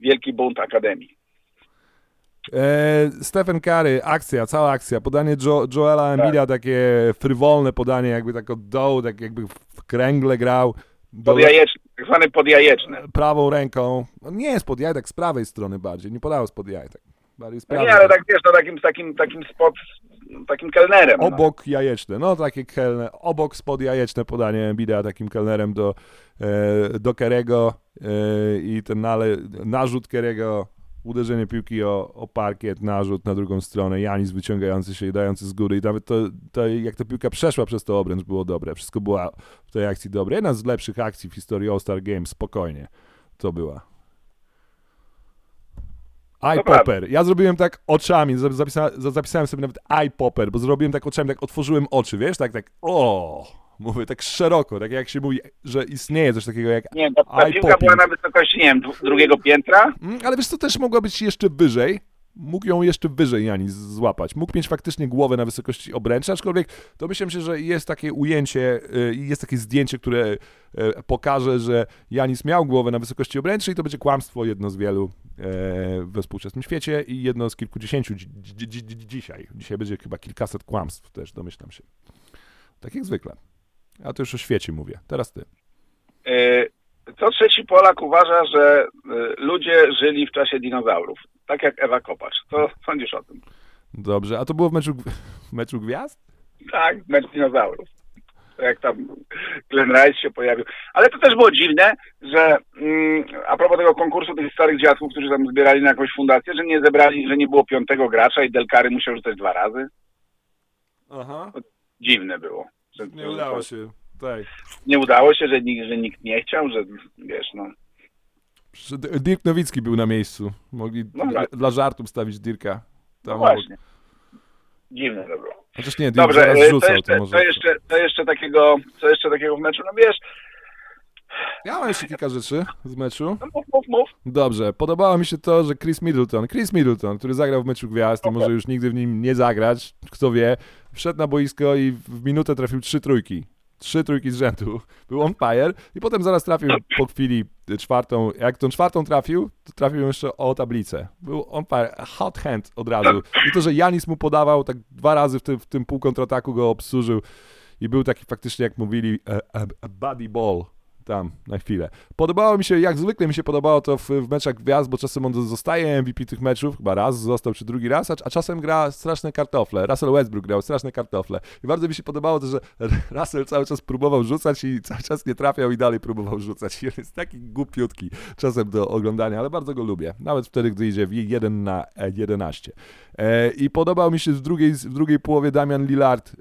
Wielki bunt Akademii. E, Stephen Curry, akcja, cała akcja, podanie jo Joela Embida, takie frywolne podanie, jakby tak od dołu, tak jakby w kręgle grał. Podjajeczny, tak zwany podjajeczny. prawą ręką. No nie jest pod jaj, tak z prawej strony bardziej, nie podał spod jaj, tak. Bardziej No nie, ale tak wiesz, no takim, takim, takim spod, takim kelnerem. no. Obok jajeczne, no takie kelne, obok spod jajeczne podanie Embida takim kelnerem do, e, do Kerego e, i ten nale, narzut Kerego, uderzenie piłki o, o parkiet, narzut na drugą stronę, Janis wyciągający się i dający z góry i nawet to, to jak ta piłka przeszła przez to obręcz było dobre, wszystko było w tej akcji dobre. Jedna z lepszych akcji w historii All-Star Games, spokojnie, to była. Eye popper. Ja zrobiłem tak oczami, za- zapisa, za- zapisałem sobie nawet eye popper, bo zrobiłem tak oczami, tak otworzyłem oczy, wiesz, tak, tak, o, mówię tak szeroko, tak jak się mówi, że istnieje coś takiego jak Nie, ta, piłka była na wysokości, nie wiem, drugiego piętra. Mm, Ale wiesz co, też mogła być jeszcze wyżej. Mógł ją jeszcze wyżej Janis złapać. Mógł mieć faktycznie głowę na wysokości obręczy, aczkolwiek domyślam się, że jest takie ujęcie, y, jest takie zdjęcie, które y, pokaże, że Janis miał głowę na wysokości obręczy i to będzie kłamstwo jedno z wielu e, we współczesnym świecie i jedno z kilkudziesięciu dzi- dzi- dzi- dzi- dzisiaj. Dzisiaj będzie chyba kilkaset kłamstw też, domyślam się. Tak jak zwykle. A to już o świecie mówię. Teraz ty. Co trzeci Polak uważa, że y, ludzie żyli w czasie dinozaurów. Tak jak Ewa Kopacz. Co sądzisz o tym? Dobrze, a to było w meczu, w meczu gwiazd? Tak, mecz dinozaurów. Jak tam Glenn Rice się pojawił. Ale to też było dziwne, że mm, a propos tego konkursu tych starych dziadków, którzy tam zbierali na jakąś fundację, że nie zebrali, że nie było piątego gracza i Delkary musiał rzucać dwa razy. Aha. Dziwne było. Że, Nie udało się. Tak. Nie udało się, że nikt, że nikt nie chciał, że wiesz, no. Dirk Nowicki był na miejscu. Mogli No dla, tak. dla żartów stawić Dirka. No Tam obok. właśnie. Dziwne to było. Chociaż nie, Dirk Dobrze, rzucał, to jeszcze, to to, jeszcze, to jeszcze takiego, co jeszcze takiego w meczu, no wiesz, Ja mam jeszcze kilka rzeczy z meczu. no mów, mów, mów. Dobrze, podobało mi się to, że Chris Middleton, Chris Middleton, który zagrał w meczu gwiazd i może już nigdy w nim nie zagrać, kto wie, wszedł na boisko i w minutę trafił trzy trójki. Trzy trójki z rzędu. Był on fire i potem zaraz trafił po chwili czwartą. Jak tą czwartą trafił, to trafił jeszcze o tablicę. Był on fire, hot hand od razu. I to, że Janis mu podawał, tak dwa razy w tym, w tym pół kontrataku go obsłużył i był taki faktycznie, jak mówili, a, a, a buddy ball tam na chwilę. Podobało mi się, jak zwykle mi się podobało to w, w meczach gwiazd, bo czasem on zostaje MVP tych meczów, chyba raz został, czy drugi raz, a, a czasem gra straszne kartofle. Russell Westbrook grał straszne kartofle. I bardzo mi się podobało to, że Russell cały czas próbował rzucać i cały czas nie trafiał i dalej próbował rzucać. I on jest taki głupiutki czasem do oglądania, ale bardzo go lubię. Nawet wtedy, gdy idzie w 1 na e, 11. E, I podobał mi się w drugiej, w drugiej połowie Damian Lillard, e,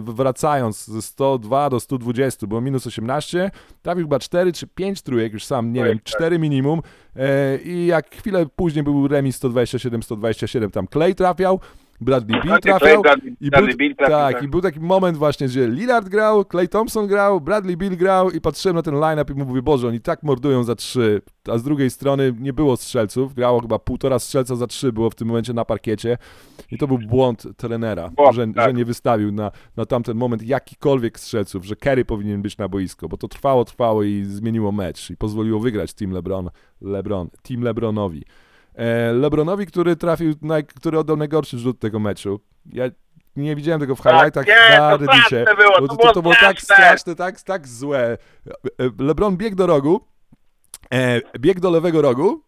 wracając ze 102 do 120, było minus 18, trafił chyba 4 czy 5 trójek, już sam nie Tak, wiem, tak. 4 minimum. E, I jak chwilę później był remis 127-127, tam Clay trafiał, Bradley Beal trafiał. I był, tak, tak. i był taki moment właśnie, że Lillard grał, Clay Thompson grał, Bradley Beal grał i patrzyłem na ten line-up i mówię, Boże, oni tak mordują za trzy, a z drugiej strony nie było strzelców, grało chyba półtora strzelca za trzy było w tym momencie na parkiecie i to był błąd trenera, że, tak. że nie wystawił na, na tamten moment jakikolwiek strzelców, że Kerry powinien być na boisko, bo to trwało, trwało i zmieniło mecz i pozwoliło wygrać Team LeBron, LeBron Team LeBronowi. E, LeBronowi, który trafił, naj, który oddał najgorszy rzut tego meczu. Ja nie widziałem tego w highlightach Tak, nie, na to Reddicie. straszne było, to to, było to było tak straszne. tak, tak złe. E, LeBron biegł do rogu, e, biegł do lewego rogu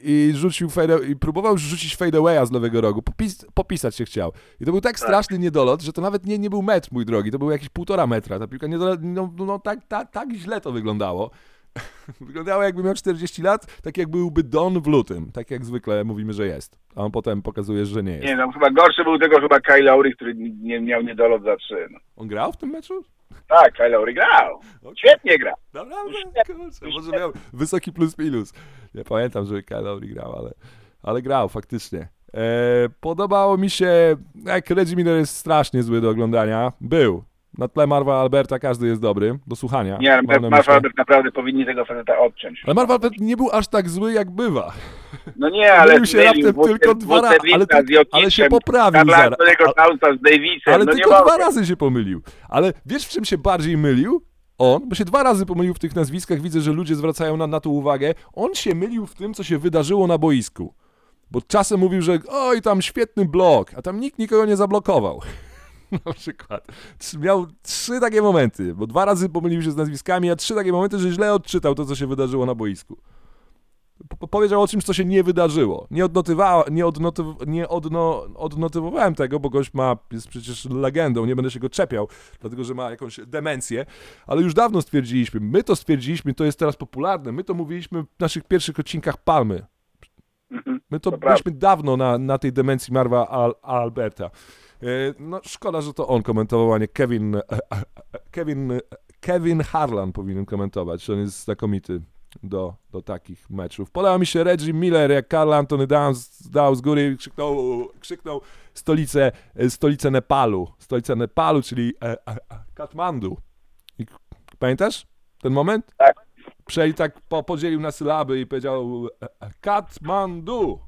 i rzucił fade, i próbował rzucić fadeawaya z lewego rogu. Popis, popisać się chciał. I to był tak straszny niedolot, że to nawet nie, nie był metr, mój drogi. To był jakieś półtora metra. Ta piłka niedolot, no, no tak, tak, tak źle to wyglądało. Wyglądało jakby miał 40 lat, tak jak byłby Don w lutym. Tak jak zwykle mówimy, że jest. A on potem pokazuje, że nie jest. Nie, no chyba gorszy był tego chyba Kyle Lowry, który nie miał niedolot za trzy. No. On grał w tym meczu? Tak, Kyle Lowry grał. Świetnie gra. Naprawdę? Kurczę, może miał wysoki plus minus. Nie pamiętam, żeby Kyle Lowry grał, ale, ale grał faktycznie. E, podobało mi się, jak Reggie Miller jest strasznie zły do oglądania. Był. Na tle Marva Alberta każdy jest dobry, do słuchania. Nie, na Marv myśli. Albert naprawdę powinni tego faceta odciąć. Ale Marva Albert nie był aż tak zły, jak bywa. No nie, ale Mylił się raptem tylko dwa razy, ale, ale się poprawił zaraz. Z Davisem, Ale no tylko dwa razy się pomylił. Ale wiesz, w czym się bardziej mylił? On, bo się dwa razy pomylił w tych nazwiskach, widzę, że ludzie zwracają na, na to uwagę. On się mylił w tym, co się wydarzyło na boisku. Bo czasem mówił, że oj, tam świetny blok, a tam nikt nikogo nie zablokował. Na przykład. Miał trzy takie momenty, bo dwa razy pomylił się z nazwiskami, a trzy takie momenty, że źle odczytał to, co się wydarzyło na boisku. Po- Powiedział o czymś, co się nie wydarzyło. Nie, odnotywa, nie, odnotyw, nie odno, odnotowywałem tego, bo gość ma, jest przecież legendą, nie będę się go czepiał, dlatego że ma jakąś demencję, ale już dawno stwierdziliśmy, my to stwierdziliśmy, to jest teraz popularne, my to mówiliśmy w naszych pierwszych odcinkach Palmy. Mhm. My to To byliśmy dawno na, na tej demencji Marwa Al, Alberta. E, No szkoda, że to on komentował, a nie Kevin, e, e, Kevin, Kevin Harlan powinien komentować. On jest znakomity do, do takich meczów. Podoba mi się Reggie Miller, jak Karl Anthony Downs dał z góry i krzyknął, krzyknął stolicę, stolicę Nepalu. Stolicę Nepalu, czyli e, e, e, Katmandu. I, pamiętasz ten moment? Tak. Przej tak po, podzielił na sylaby i powiedział e, Katmandu.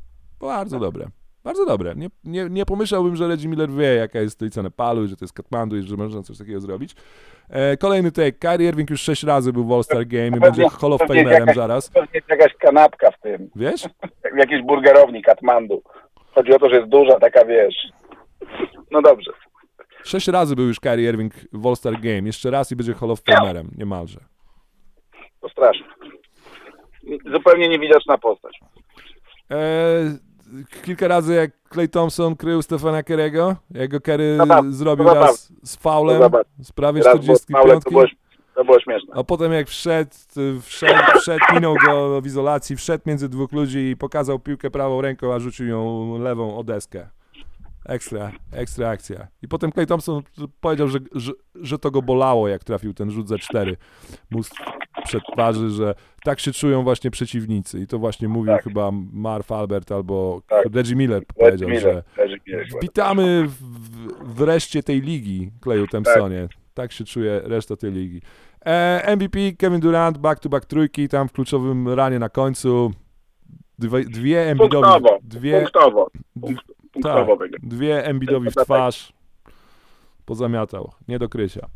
Bardzo dobre. Bardzo dobre. Nie, nie, nie pomyślałbym, że Reggie Miller wie, jaka jest stolica Nepalu, i że to jest Katmandu i że można coś takiego zrobić. E, kolejny take. Kyrie Irving już sześć razy był w All-Star Game i będzie Hall of Famerem jakaś- zaraz. Pewnie jest jakaś kanapka w tym, Wiesz? w jakiejś burgerowni Katmandu. Chodzi o to, że jest duża taka, wiesz. No dobrze. Sześć razy był już Kyrie Irving w All-Star Game. Jeszcze raz i będzie Hall of Famerem. Niemalże. To straszne. Zupełnie niewidoczna postać. E, kilka razy jak Clay Thompson krył Stefana Kerego, jak go Kerry Zabaw- zrobił zabaw- raz z faulem zabaw- z prawie Raz było 45. małe, to było, to było śmieszne. A potem jak wszedł, wszedł, wszedł, minął go w izolacji, wszedł między dwóch ludzi i pokazał piłkę prawą ręką, a rzucił ją lewą o deskę. Ekstra, ekstra akcja. I potem Clay Thompson powiedział, że, że, że to go bolało, jak trafił ten rzut za cztery. Przed twarzy, że tak się czują właśnie przeciwnicy. I to właśnie mówił Tak. chyba Marv Albert albo Tak. Reggie Miller powiedział, Miller, że witamy w, wreszcie tej ligi, Clayu Thompsonie. Tak. się czuje reszta tej ligi. E, MVP Kevin Durant, back-to-back trójki, tam w kluczowym ranie na końcu. Dwie, dwie Punktowo, dwie, punktowo. Punkt, tak, punktowo wygrał. dwie Embiidowi w twarz. Pozamiatał, nie do krycia.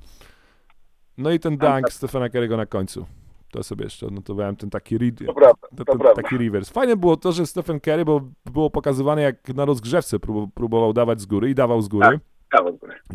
No i ten dunk Stefana Kerego na końcu. To sobie jeszcze odnotowałem, ten taki read, To prawda, to, ten, prawda. taki reverse. Fajne było to, że Stephen Curry, bo było pokazywane jak na rozgrzewce prób, próbował dawać z góry i dawał z góry. Tak.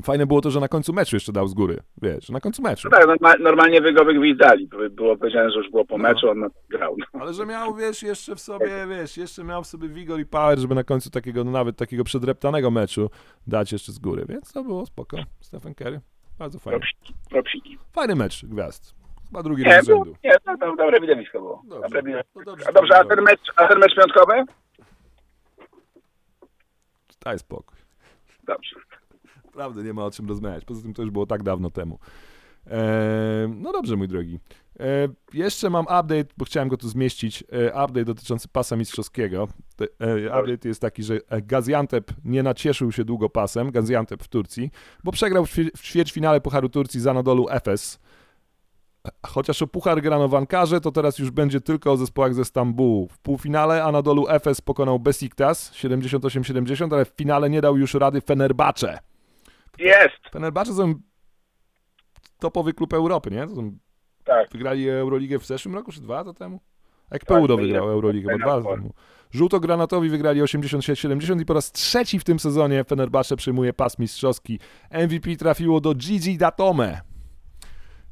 Fajne było to, że na końcu meczu jeszcze dał z góry. Wiesz, na końcu meczu. No tak, norma, normalnie wy go wygwizdali. By- Było powiedziane, że już było po No. meczu, on grał. No. Ale że miał, wiesz, jeszcze w sobie, wiesz, jeszcze miał w sobie wigor i power, żeby na końcu takiego, no nawet takiego przedreptanego meczu dać jeszcze z góry. Więc to było spoko. Stephen Curry. Bardzo fajnie. Propsiki, propsiki. Fajny mecz gwiazd. Chyba drugi Nie, raz z było, rzędu. nie to, to dobre widowisko było. Dobrze. Dobre widowisko. No dobrze, A dobrze, a ten mecz, a ten mecz piątkowy? Daj spokój. Dobrze. Naprawdę nie ma o czym rozmawiać. Poza tym to już było tak dawno temu. E, no dobrze, mój drogi. E, jeszcze mam update, bo chciałem go tu zmieścić. E, update dotyczący pasa mistrzowskiego. E, update jest taki, że Gaziantep nie nacieszył się długo pasem, Gaziantep w Turcji, bo przegrał w, ćwie- w ćwierćfinale Pucharu Turcji z Anadolu Efes. Chociaż o Puchar grano w Ankarze, to teraz już będzie tylko o zespołach ze Stambułu. W półfinale Anadolu Efes pokonał Besiktas 78-70, ale w finale nie dał już rady Fenerbahce. Jest! Fenerbahce są topowy klub Europy, nie? To są, Tak. wygrali Euroligę w zeszłym roku, czy dwa lata temu? Jak Tak, Peudo wygrał Euroligę, bo dwa lata temu. Żółtogranatowi wygrali 86-70 i po raz trzeci w tym sezonie Fenerbahce przyjmuje pas mistrzowski. MVP trafiło do Gigi Datome.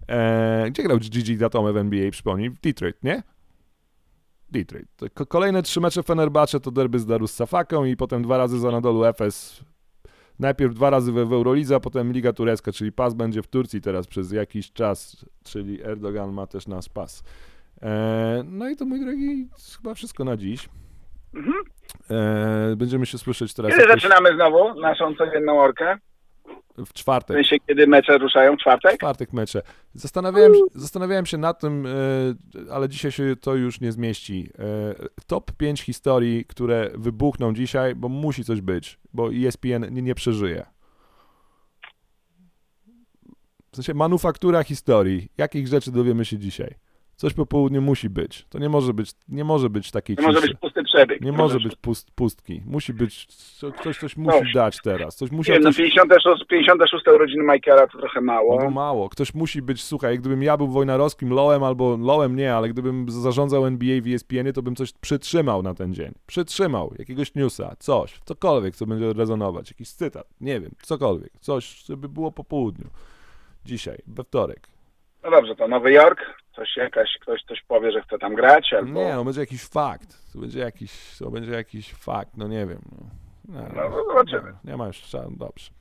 Eee, gdzie grał Gigi Datome w NBA, przypomnij? W Detroit, nie? Detroit. Kolejne trzy mecze Fenerbahce to derby z Darus Safaką i potem dwa razy z Anadolu Efes. Najpierw dwa razy we, w Eurolidze, a potem Liga Turecka, czyli pas będzie w Turcji teraz przez jakiś czas, czyli Erdogan ma też nasz pas. Eee, no i to mój drogi, chyba wszystko na dziś. Mhm. Eee, będziemy się słyszeć teraz Kiedy jakoś zaczynamy znowu naszą codzienną orkę? W W czwartek. sensie, kiedy mecze ruszają? W czwartek? czwartek mecze. Zastanawiałem, się- zastanawiałem się nad tym, e, ale dzisiaj się to już nie zmieści. E, top 5 historii, które wybuchną dzisiaj, bo musi coś być, bo ESPN nie, nie przeżyje. W sensie manufaktura historii. Jakich rzeczy dowiemy się dzisiaj? Coś po południu musi być. To nie może być, nie może być takiej To może być pusty przebieg. Nie może być pust, pustki. Musi być, co- ktoś coś musi Dobrze. dać teraz. Coś Nie musiał wiem, no coś 56, 56 urodziny Michaela to trochę no mało. to mało. Ktoś musi być, słuchaj, gdybym ja był wojnarowskim Lołem albo Lołem nie, ale gdybym zarządzał NBA w ESPN-ie, to bym coś przytrzymał na ten dzień. Przytrzymał jakiegoś newsa, coś, cokolwiek, co będzie rezonować, jakiś cytat, nie wiem, cokolwiek, coś, żeby było po południu. Dzisiaj, we wtorek. No dobrze, to Nowy Jork, coś jakaś, ktoś coś powie, że chce tam grać, albo... Nie, no będzie jakiś fakt. To będzie jakiś, to będzie jakiś fakt, no nie wiem. No, No, no zobaczymy. Nie, nie ma już czasu, dobrze.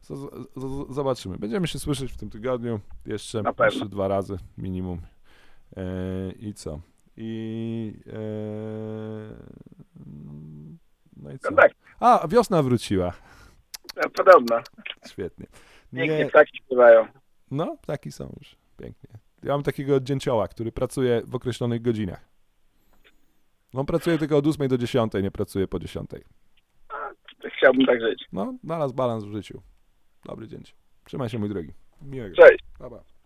Z, z, z, zobaczymy. Będziemy się słyszeć w tym tygodniu jeszcze, jeszcze dwa razy minimum. E, I co? I e, no i co? No tak, A, wiosna wróciła. no, podobno. Świetnie. Pięknie Nie, ptaki śpiewają. no, taki są już. Pięknie. Ja mam takiego dzięcioła, który pracuje w określonych godzinach. On pracuje tylko od 8 do 10, nie pracuje po 10. Chciałbym tak żyć. No, znalazł balans w życiu. Dobry dzień. Trzymaj się, mój drogi. Miłego. Cześć. Pa, pa.